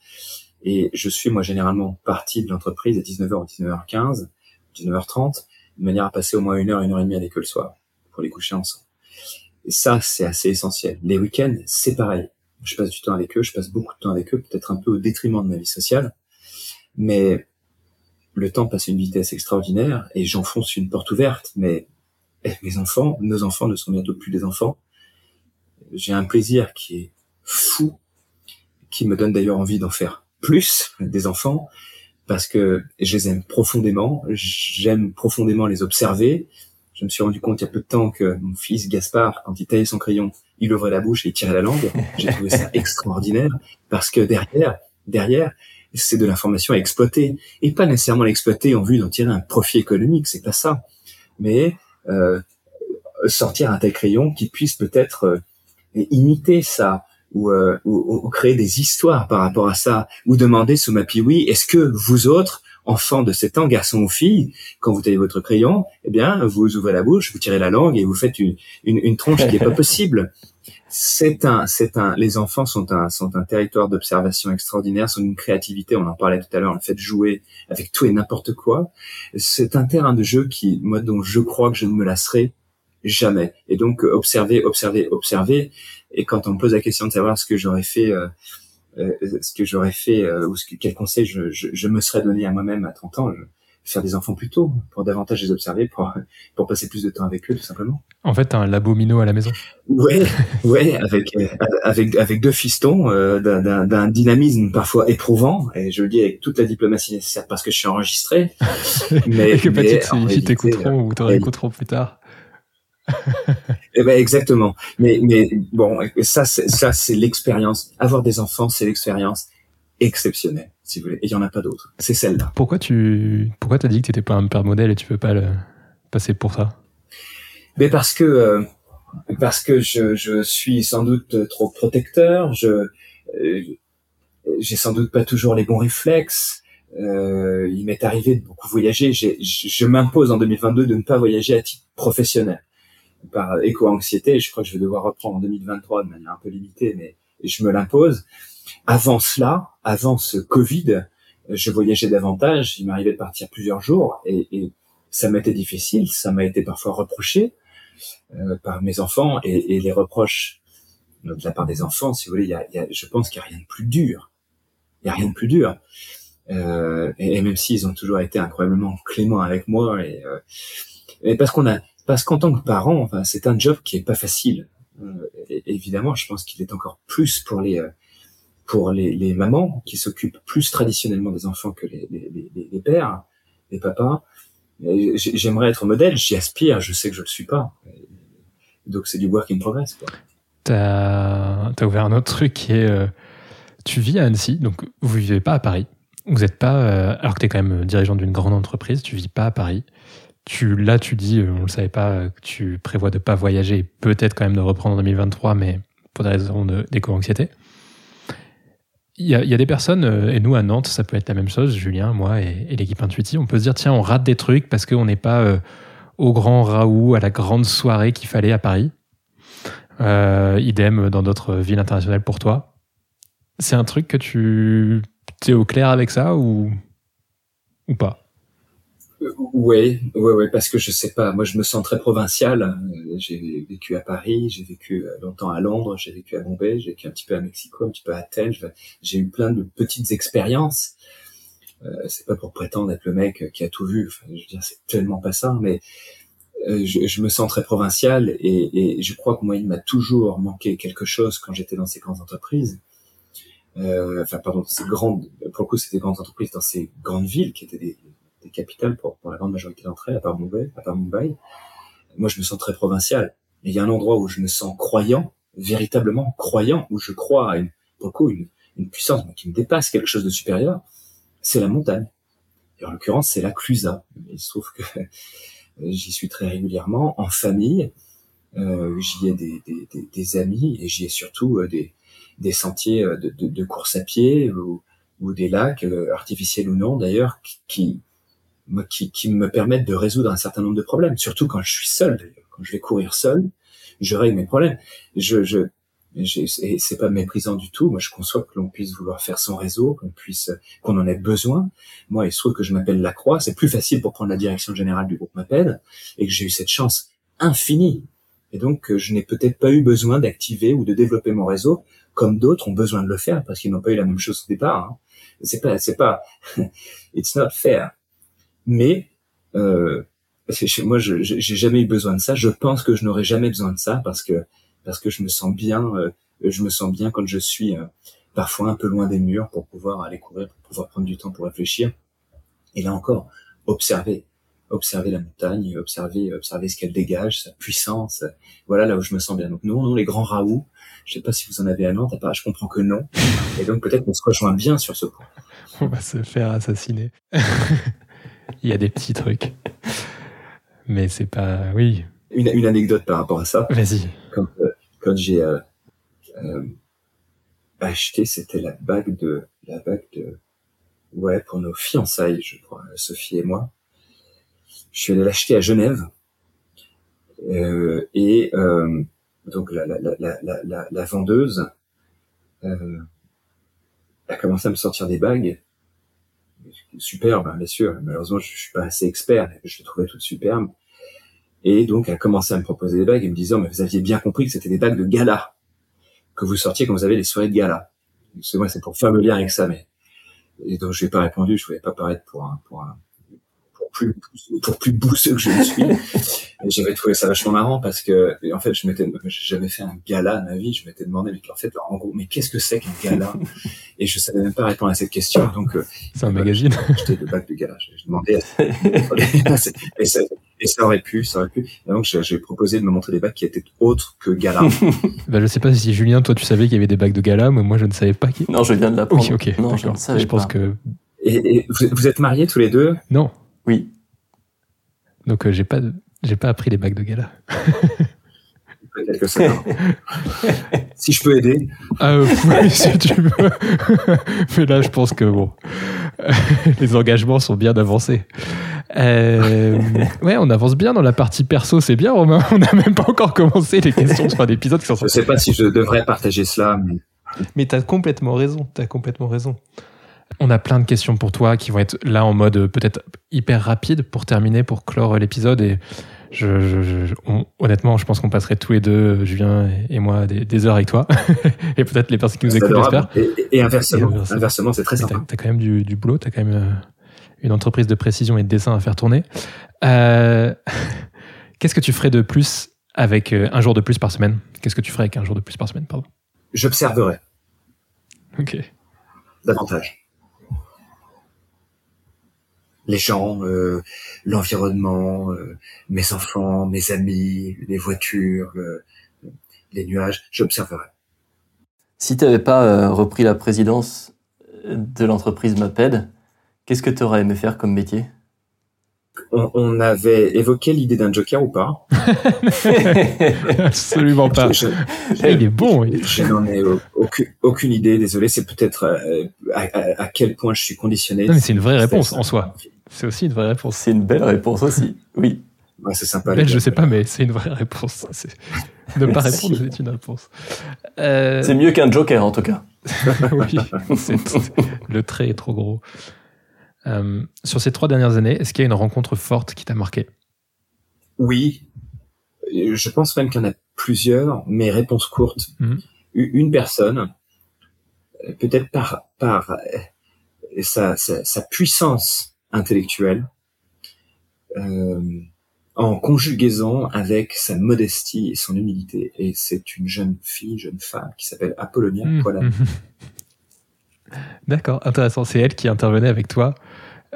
Et je suis moi généralement parti de l'entreprise à 19h ou 19h15, 19h30, de manière à passer au moins une heure, une heure et demie à l'école le soir pour les coucher ensemble. Et ça, c'est assez essentiel. Les week-ends, c'est pareil je passe du temps avec eux, je passe beaucoup de temps avec eux, peut-être un peu au détriment de ma vie sociale, mais le temps passe à une vitesse extraordinaire et j'enfonce une porte ouverte, mais eh, mes enfants, nos enfants ne sont bientôt plus des enfants. J'ai un plaisir qui est fou, qui me donne d'ailleurs envie d'en faire plus des enfants, parce que je les aime profondément, j'aime profondément les observer, je me suis rendu compte il y a peu de temps que mon fils Gaspard, quand il taillait son crayon, il ouvrait la bouche et il tirait la langue. J'ai trouvé ça extraordinaire parce que derrière, derrière, c'est de l'information à exploiter et pas nécessairement l'exploiter en vue d'en tirer un profit économique, c'est pas ça. Mais euh, sortir un tel crayon qui puisse peut-être euh, imiter ça ou, euh, ou, ou, créer des histoires par rapport à ça ou demander sous ma oui est-ce que vous autres enfant de 7 ans, garçon ou fille, quand vous taillez votre crayon, eh bien, vous ouvrez la bouche, vous tirez la langue et vous faites une, une, une tronche qui n'est pas possible. C'est un, c'est un, les enfants sont un, sont un territoire d'observation extraordinaire, sont une créativité, on en parlait tout à l'heure, le fait de jouer avec tout et n'importe quoi. C'est un terrain de jeu qui, moi, dont je crois que je ne me lasserai jamais. Et donc, observer, observer, observer. Et quand on me pose la question de savoir ce que j'aurais fait, euh, ce que j'aurais fait euh, ou ce que, quel conseil je, je, je, me serais donné à moi-même à 30 ans. Je, faire des enfants plus tôt pour davantage les observer, pour, pour passer plus de temps avec eux, tout simplement. En fait, un labomino à la maison. Ouais, ouais, avec euh, avec avec deux fistons euh, d'un dynamisme parfois éprouvant, et je le dis avec toute la diplomatie nécessaire parce que je suis enregistré. mais et que Patrick et t'écouteront ou te réécouteront plus tard. eh ben exactement. Mais mais bon, ça c'est ça c'est l'expérience. Avoir des enfants, c'est l'expérience exceptionnelle, si vous voulez. Et il y en a pas d'autres. C'est celle-là. Pourquoi tu pourquoi t'as dit que t'étais pas un père modèle et tu peux pas le passer pour ça? Mais parce que euh, parce que je, je suis sans doute trop protecteur. Je euh, j'ai sans doute pas toujours les bons réflexes. Euh, il m'est arrivé de beaucoup voyager. Je, je m'impose en 2022 de ne pas voyager à titre professionnel par éco-anxiété. Je crois que je vais devoir reprendre en 2023 de manière un peu limitée, mais je me l'impose. Avant cela, avant ce Covid, je voyageais davantage. Il m'arrivait de partir plusieurs jours et, et ça m'était difficile. Ça m'a été parfois reproché euh, par mes enfants et, et, les reproches de la part des enfants. Si vous voulez, il y a, y a, je pense qu'il n'y a rien de plus dur il y a rien de plus dur. Euh, et, même s'ils ont toujours été incroyablement cléments avec moi, et, et parce qu'on a, parce qu'en tant que parent, enfin, c'est un job qui est pas facile. évidemment, je pense qu'il est encore plus pour les pour les, mamans qui s'occupent plus traditionnellement des enfants que les, les, pères, les papas. J'aimerais être modèle, j'y aspire, je sais que je le suis pas. Donc c'est du work in progress. Quoi. T'as as ouvert un autre truc qui est, euh, tu vis à Annecy, donc vous vivez pas à Paris. Vous êtes pas, euh, alors que tu es quand même dirigeant d'une grande entreprise, tu vis pas à Paris. Tu, là, tu dis, euh, on le savait pas, que tu prévois de pas voyager, peut-être quand même de reprendre en 2023, mais pour des raisons d'éco-anxiété. Il y, a, il y, a, des personnes, et nous à Nantes, ça peut être la même chose, Julien, moi et, l'équipe Intuitive, on peut se dire, tiens, on rate des trucs parce qu'on n'est pas au grand Raoult, à la grande soirée qu'il fallait à Paris. Euh, idem dans d'autres villes internationales pour toi. C'est un truc que tu es au clair avec ça ou, ou pas? Oui, ouais, ouais, parce que je sais pas. Moi, je me sens très provincial. J'ai vécu à Paris, j'ai vécu longtemps à Londres, j'ai vécu à Bombay, j'ai vécu un petit peu à Mexico, un petit peu à Athènes. J'ai eu plein de petites expériences. Euh, c'est pas pour prétendre être le mec qui a tout vu. Enfin, je veux dire, c'est tellement pas ça. Mais euh, je, me sens très provincial et, et je crois que moi, il m'a toujours manqué quelque chose quand j'étais dans ces grandes entreprises. Euh, enfin, pardon, ces grandes, pour le coup, c'était grandes entreprises dans ces grandes villes qui étaient des, des capitales pour, pour, la grande majorité d'entre elles, à part Mumbai, à part Mumbai. Moi, je me sens très provincial. Et il y a un endroit où je me sens croyant, véritablement croyant, où je crois à une, beaucoup une, une puissance qui me dépasse, quelque chose de supérieur, c'est la montagne. Et en l'occurrence, c'est la Clusa. Il se trouve que J'y suis très régulièrement en famille. Euh, j'y ai des, des, des, des, amis et j'y ai surtout euh, des, des sentiers euh, de, de, de, course à pied ou, ou des lacs euh, artificiels ou non d'ailleurs qui, qui, qui me permettent de résoudre un certain nombre de problèmes. Surtout quand je suis seul. Quand je vais courir seul, je règle mes problèmes. Je, je, et c'est pas méprisant du tout. Moi, je conçois que l'on puisse vouloir faire son réseau, qu'on puisse, qu'on en ait besoin. Moi, il se trouve que je m'appelle Lacroix. C'est plus facile pour prendre la direction générale du groupe m'appelle et que j'ai eu cette chance infinie. Et donc, je n'ai peut-être pas eu besoin d'activer ou de développer mon réseau comme d'autres ont besoin de le faire parce qu'ils n'ont pas eu la même chose au départ. Hein. C'est pas, c'est pas, it's not fair. Mais euh, moi, je j'ai jamais eu besoin de ça. Je pense que je n'aurai jamais besoin de ça parce que parce que je me sens bien, euh, je me sens bien quand je suis euh, parfois un peu loin des murs pour pouvoir aller courir, pour pouvoir prendre du temps pour réfléchir. Et là encore, observer, observer la montagne, observer, observer ce qu'elle dégage, sa puissance. Voilà là où je me sens bien. Donc non, non, les grands Raoult. Je sais pas si vous en avez à Nantes, à je comprends que non. Et donc peut-être qu'on se rejoint bien sur ce point. On va se faire assassiner. Il y a des petits trucs. Mais c'est pas, oui. Une, une anecdote par rapport à ça. Vas-y. Quand, euh, quand j'ai euh, euh, acheté, c'était la bague de la bague de ouais pour nos fiançailles, je crois, Sophie et moi. Je suis allé l'acheter à Genève euh, et euh, donc la, la, la, la, la vendeuse euh, a commencé à me sortir des bagues superbes, hein, bien sûr. Malheureusement, je, je suis pas assez expert, je les trouvais toutes superbes. Et donc, elle a commencé à me proposer des bagues et me disant, mais vous aviez bien compris que c'était des bagues de gala, que vous sortiez quand vous avez les soirées de gala. C'est moi, c'est pour faire le lien avec ça, mais, et donc je n'ai pas répondu, je voulais pas paraître pour un, pour un, pour plus, pour plus bousseux que je ne suis. et j'avais trouvé ça vachement marrant parce que, en fait, je m'étais, j'avais fait un gala de ma vie, je m'étais demandé, mais en fait, en gros, mais qu'est-ce que c'est qu'un gala? et je savais même pas répondre à cette question, donc, euh, c'est un magazine. J'étais de bague de gala. J'ai demandé, et et ça aurait pu, ça aurait pu. Et donc, j'ai proposé de me montrer des bacs qui étaient autres que gala. bah, je sais pas si Julien, toi, tu savais qu'il y avait des bacs de gala, mais moi, je ne savais pas. Qui... Non, je viens de l'apprendre. Oui, ok. Non, je, ne savais je pense que. Et, vous, êtes mariés tous les deux? Non. Oui. Donc, euh, j'ai pas, j'ai pas appris les bacs de gala. Peut-être que c'est si je peux aider. Ah, euh, oui, si tu veux. mais là, je pense que bon, les engagements sont bien avancés. Euh, ouais, on avance bien dans la partie perso, c'est bien Romain. On n'a même pas encore commencé les questions de fin d'épisode. Je ne sais pas si je devrais partager cela. Mais, mais tu as complètement raison. Tu as complètement raison. On a plein de questions pour toi qui vont être là en mode peut-être hyper rapide pour terminer, pour clore l'épisode. Et je, honnêtement, je pense qu'on passerait tous les deux, Julien et moi, des, heures avec toi. et peut-être les personnes qui nous écoutent, j'espère. Et, inversement, inversement, c'est très sympa. Tu as, quand même du, du boulot, tu as quand même euh, une entreprise de précision et de dessin à faire tourner. Euh, Qu'est-ce que tu ferais de plus avec euh, un jour de plus par semaine? Qu'est-ce que tu ferais avec un jour de plus par semaine, pardon? J'observerais. Ok. Davantage les gens, euh, l'environnement, euh, mes enfants, mes amis, les voitures, les nuages, j'observerai. Si tu n'avais pas euh, repris la présidence de l'entreprise Maped, qu'est-ce que tu aurais aimé faire comme métier? On, avait évoqué l'idée d'un joker ou pas? Absolument pas. il est bon. Je n'en ai aucune, idée, désolé. C'est peut-être à, quel point je suis conditionné. c'est une vraie réponse en soi. C'est aussi une vraie réponse. C'est une belle réponse aussi, oui. c'est sympa. Belle, je sais pas, mais c'est une vraie réponse. Ne pas répondre, c'est une réponse. Euh, c'est mieux qu'un joker, en tout cas. oui, le trait est trop gros. Euh, sur ces trois dernières années, est-ce qu'il y a une rencontre forte qui t'a marqué? Oui. Je pense même qu'il y en a plusieurs, mais réponse courte. Mhm. Une personne, peut-être par, par euh, sa, sa puissance intellectuelle, euh, en conjugaison avec sa modestie et son humilité. Et c'est une jeune fille, jeune femme qui s'appelle Apollonia mmh. Voilà. D'accord, intéressant. C'est elle qui intervenait avec toi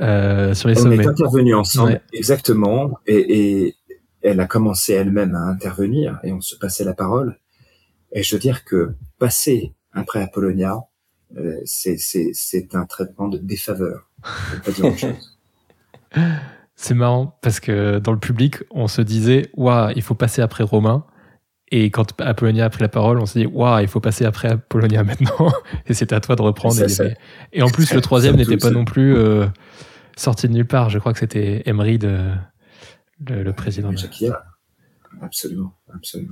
euh, sur les sommets. On est intervenus ensemble, exactement. Et, et, elle a commencé elle-même à intervenir et on se passait la parole. Et je veux dire que passer après Apollonia, euh, c'est un traitement de défaveur. C'est marrant parce que dans le public, on se disait waouh, il faut passer après Romain. Et quand Apollonia a pris la parole, on s'est dit waouh, il faut passer après Apollonia maintenant. et c'était à toi de reprendre. et, en plus, le troisième n'était pas non plus euh, sorti de nulle part. Je crois que c'était Emery, de, le, président. De... Absolument, absolument.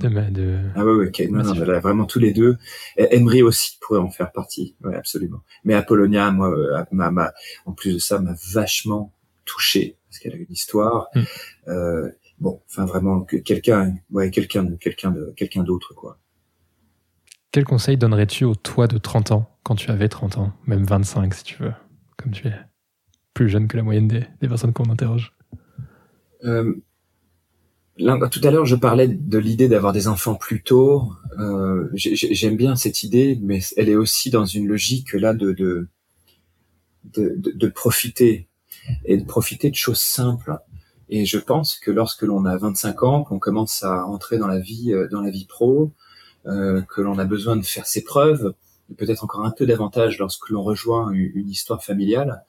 Ah ouais, ouais, non, non, vraiment tous les deux. Emery aussi pourrait en faire partie, ouais, absolument. Mais Apollonia, moi, euh, ma, en plus de ça, m'a vachement touché parce qu'elle a une histoire. Mm. Euh, bon, enfin vraiment quelqu'un, ouais, quelqu'un, quelqu'un de, quelqu'un d'autre, quoi. Quel conseil donnerais-tu au toi de 30 ans quand tu avais 30 ans, même 25 si tu veux, comme tu es plus jeune que la moyenne des, des personnes qu'on interroge? Euh, tout à l'heure, je parlais de l'idée d'avoir des enfants plus tôt. Euh, J'aime bien cette idée, mais elle est aussi dans une logique là de de, de, de profiter et de profiter de choses simples. Et je pense que lorsque l'on a 25 ans, qu'on commence à entrer dans la vie, euh, dans la vie pro, euh, que l'on a besoin de faire ses preuves, peut-être encore un peu davantage lorsque l'on rejoint une histoire familiale,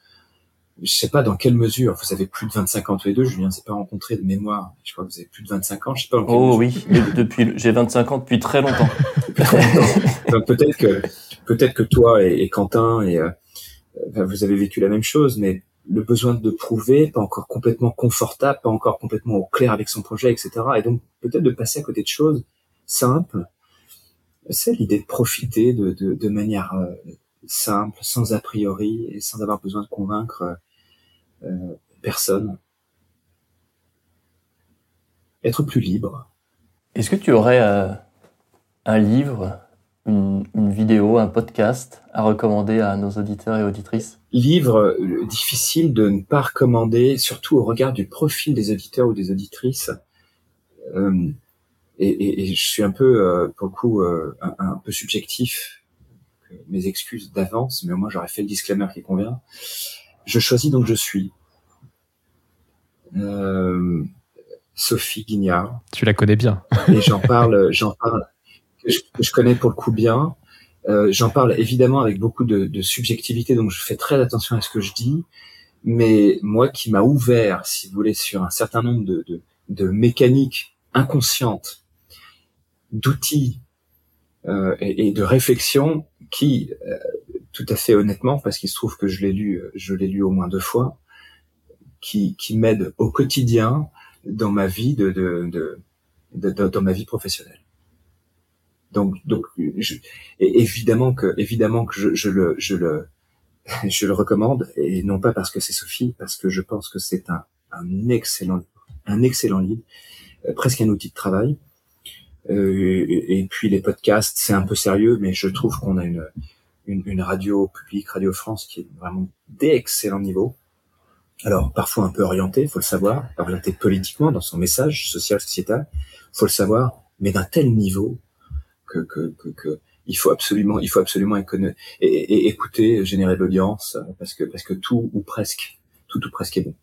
je sais pas dans quelle mesure, vous avez plus de 25 ans tous les deux, Julien ne s'est pas rencontré de mémoire. Je crois que vous avez plus de 25 ans, je sais pas. oh oui, depuis, j'ai 25 ans depuis très longtemps. Donc peut-être que, peut-être que toi et, Quentin et, euh, vous avez vécu la même chose, mais le besoin de prouver, pas encore complètement confortable, pas encore complètement au clair avec son projet, etc. Et donc peut-être de passer à côté de choses simples. C'est l'idée de profiter de, de, de manière euh, simple, sans a priori et sans avoir besoin de convaincre euh, personne. Être plus libre. Est-ce que tu aurais euh, un livre, une, vidéo, un podcast à recommander à nos auditeurs et auditrices Livre euh, difficile de ne pas recommander, surtout au regard du profil des auditeurs ou des auditrices. et, je suis un peu, pour le coup, un peu subjectif mes excuses d'avance, mais au moins j'aurais fait le disclaimer qui convient. Je choisis donc je suis. Euh, Sophie Guignard. Tu la connais bien. et j'en parle, j'en parle, je, je, connais pour le coup bien. Euh, j'en parle évidemment avec beaucoup de, de, subjectivité, donc je fais très attention à ce que je dis. Mais moi qui m'a ouvert, si vous voulez, sur un certain nombre de, de, de mécaniques inconscientes, d'outils euh, et, et, de réflexion qui, euh, tout à fait honnêtement, parce qu'il se trouve que je l'ai lu, je l'ai lu au moins deux fois, qui, qui m'aide au quotidien dans ma vie de, de, de, de, dans ma vie professionnelle. Donc, donc, je, évidemment que, évidemment que je, je le, je le, je le recommande et non pas parce que c'est Sophie, parce que je pense que c'est un, un excellent, un excellent livre presque un outil de travail. et, puis les podcasts, c'est un peu sérieux, mais je trouve qu'on a une, une, une radio publique, Radio France, qui est vraiment d'excellent niveau. Alors parfois un peu orienté, faut le savoir, orienté politiquement dans son message social sociétal, faut le savoir, mais d'un tel niveau que, que, que, que il faut absolument, il faut absolument et, et, écouter, générer de l'audience, parce que parce que tout ou presque, tout ou presque est bon.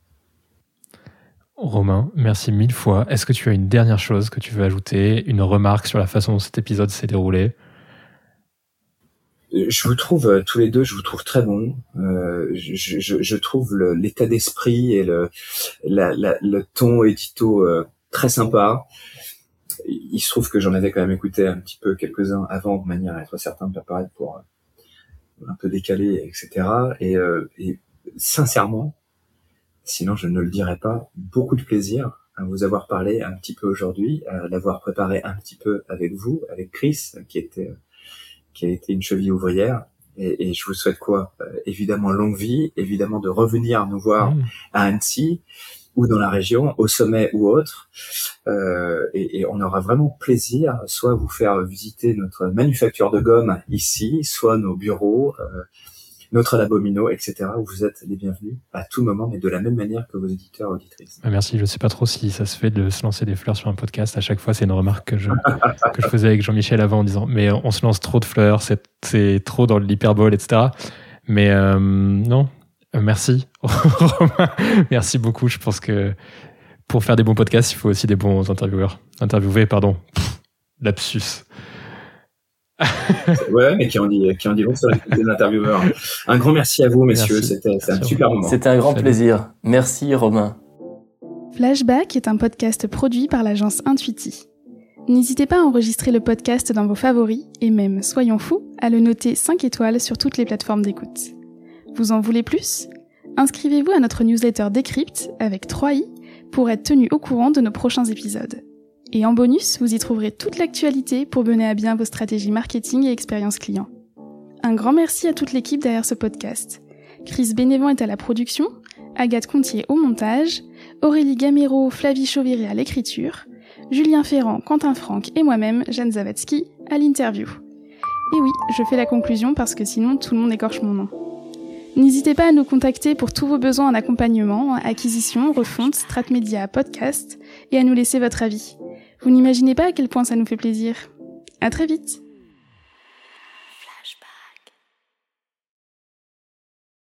Romain, merci mille fois. Est-ce que tu as une dernière chose que tu veux ajouter, une remarque sur la façon dont cet épisode s'est déroulé? Je vous trouve euh, tous les deux, je vous trouve très bons. Euh, je, je, je, trouve l'état d'esprit et le, la, la, le ton édito euh, très sympa. Il se trouve que j'en avais quand même écouté un petit peu quelques-uns avant, de manière à être certain de paraître pour euh, un peu décalé, etc. Et, et sincèrement, sinon je ne le dirais pas, beaucoup de plaisir à vous avoir parlé un petit peu aujourd'hui, à l'avoir préparé un petit peu avec vous, avec Chris, qui était qui a été une cheville ouvrière. Et, et je vous souhaite quoi? Euh, Évidemment longue vie, évidemment de revenir nous voir mmh. à Annecy ou dans la région, au sommet ou autre. Euh, et, et, on aura vraiment plaisir, soit vous faire visiter notre manufacture de gomme ici, soit nos bureaux. Euh, notre labomino, etc. où vous êtes les bienvenus à tout moment, mais de la même manière que vos éditeurs auditrices. Bah, merci. Je ne sais pas trop si ça se fait de se lancer des fleurs sur un podcast. À chaque fois, c'est une remarque que je, que je faisais avec Jean-Michel avant en disant, mais on se lance trop de fleurs, c'est trop dans l'hyperbole, etc. Mais euh, non, euh, merci Romain. Merci beaucoup. Je pense que pour faire des bons podcasts, il faut aussi des bons intervieweurs. Interviewés, pardon. lapsus. ouais, mais qui en dit, qui en dit sur les intervieweurs. Un grand merci à vous, messieurs. C'était un super moment. C'était un grand plaisir. Merci, Romain. Flashback est un podcast produit par l'agence Intuiti. N'hésitez pas à enregistrer le podcast dans vos favoris et même, soyons fous, à le noter 5 étoiles sur toutes les plateformes d'écoute. Vous en voulez plus? Inscrivez-vous à notre newsletter Decrypt avec 3i pour être tenu au courant de nos prochains épisodes. Et en bonus, vous y trouverez toute l'actualité pour mener à bien vos stratégies marketing et expérience client. Un grand merci à toute l'équipe derrière ce podcast. Chris Bénévent est à la production, Agathe Contier au montage, Aurélie Gamero, Flavie Chauviré à l'écriture, Julien Ferrand, Quentin Franck et moi-même, Jeanne Zawadzki, à l'interview. Et oui, je fais la conclusion parce que sinon tout le monde écorche mon nom. N'hésitez pas à nous contacter pour tous vos besoins en accompagnement, acquisition, refonte, strat média, podcast, et à nous laisser votre avis. Vous n'imaginez pas à quel point ça nous fait plaisir. À très vite!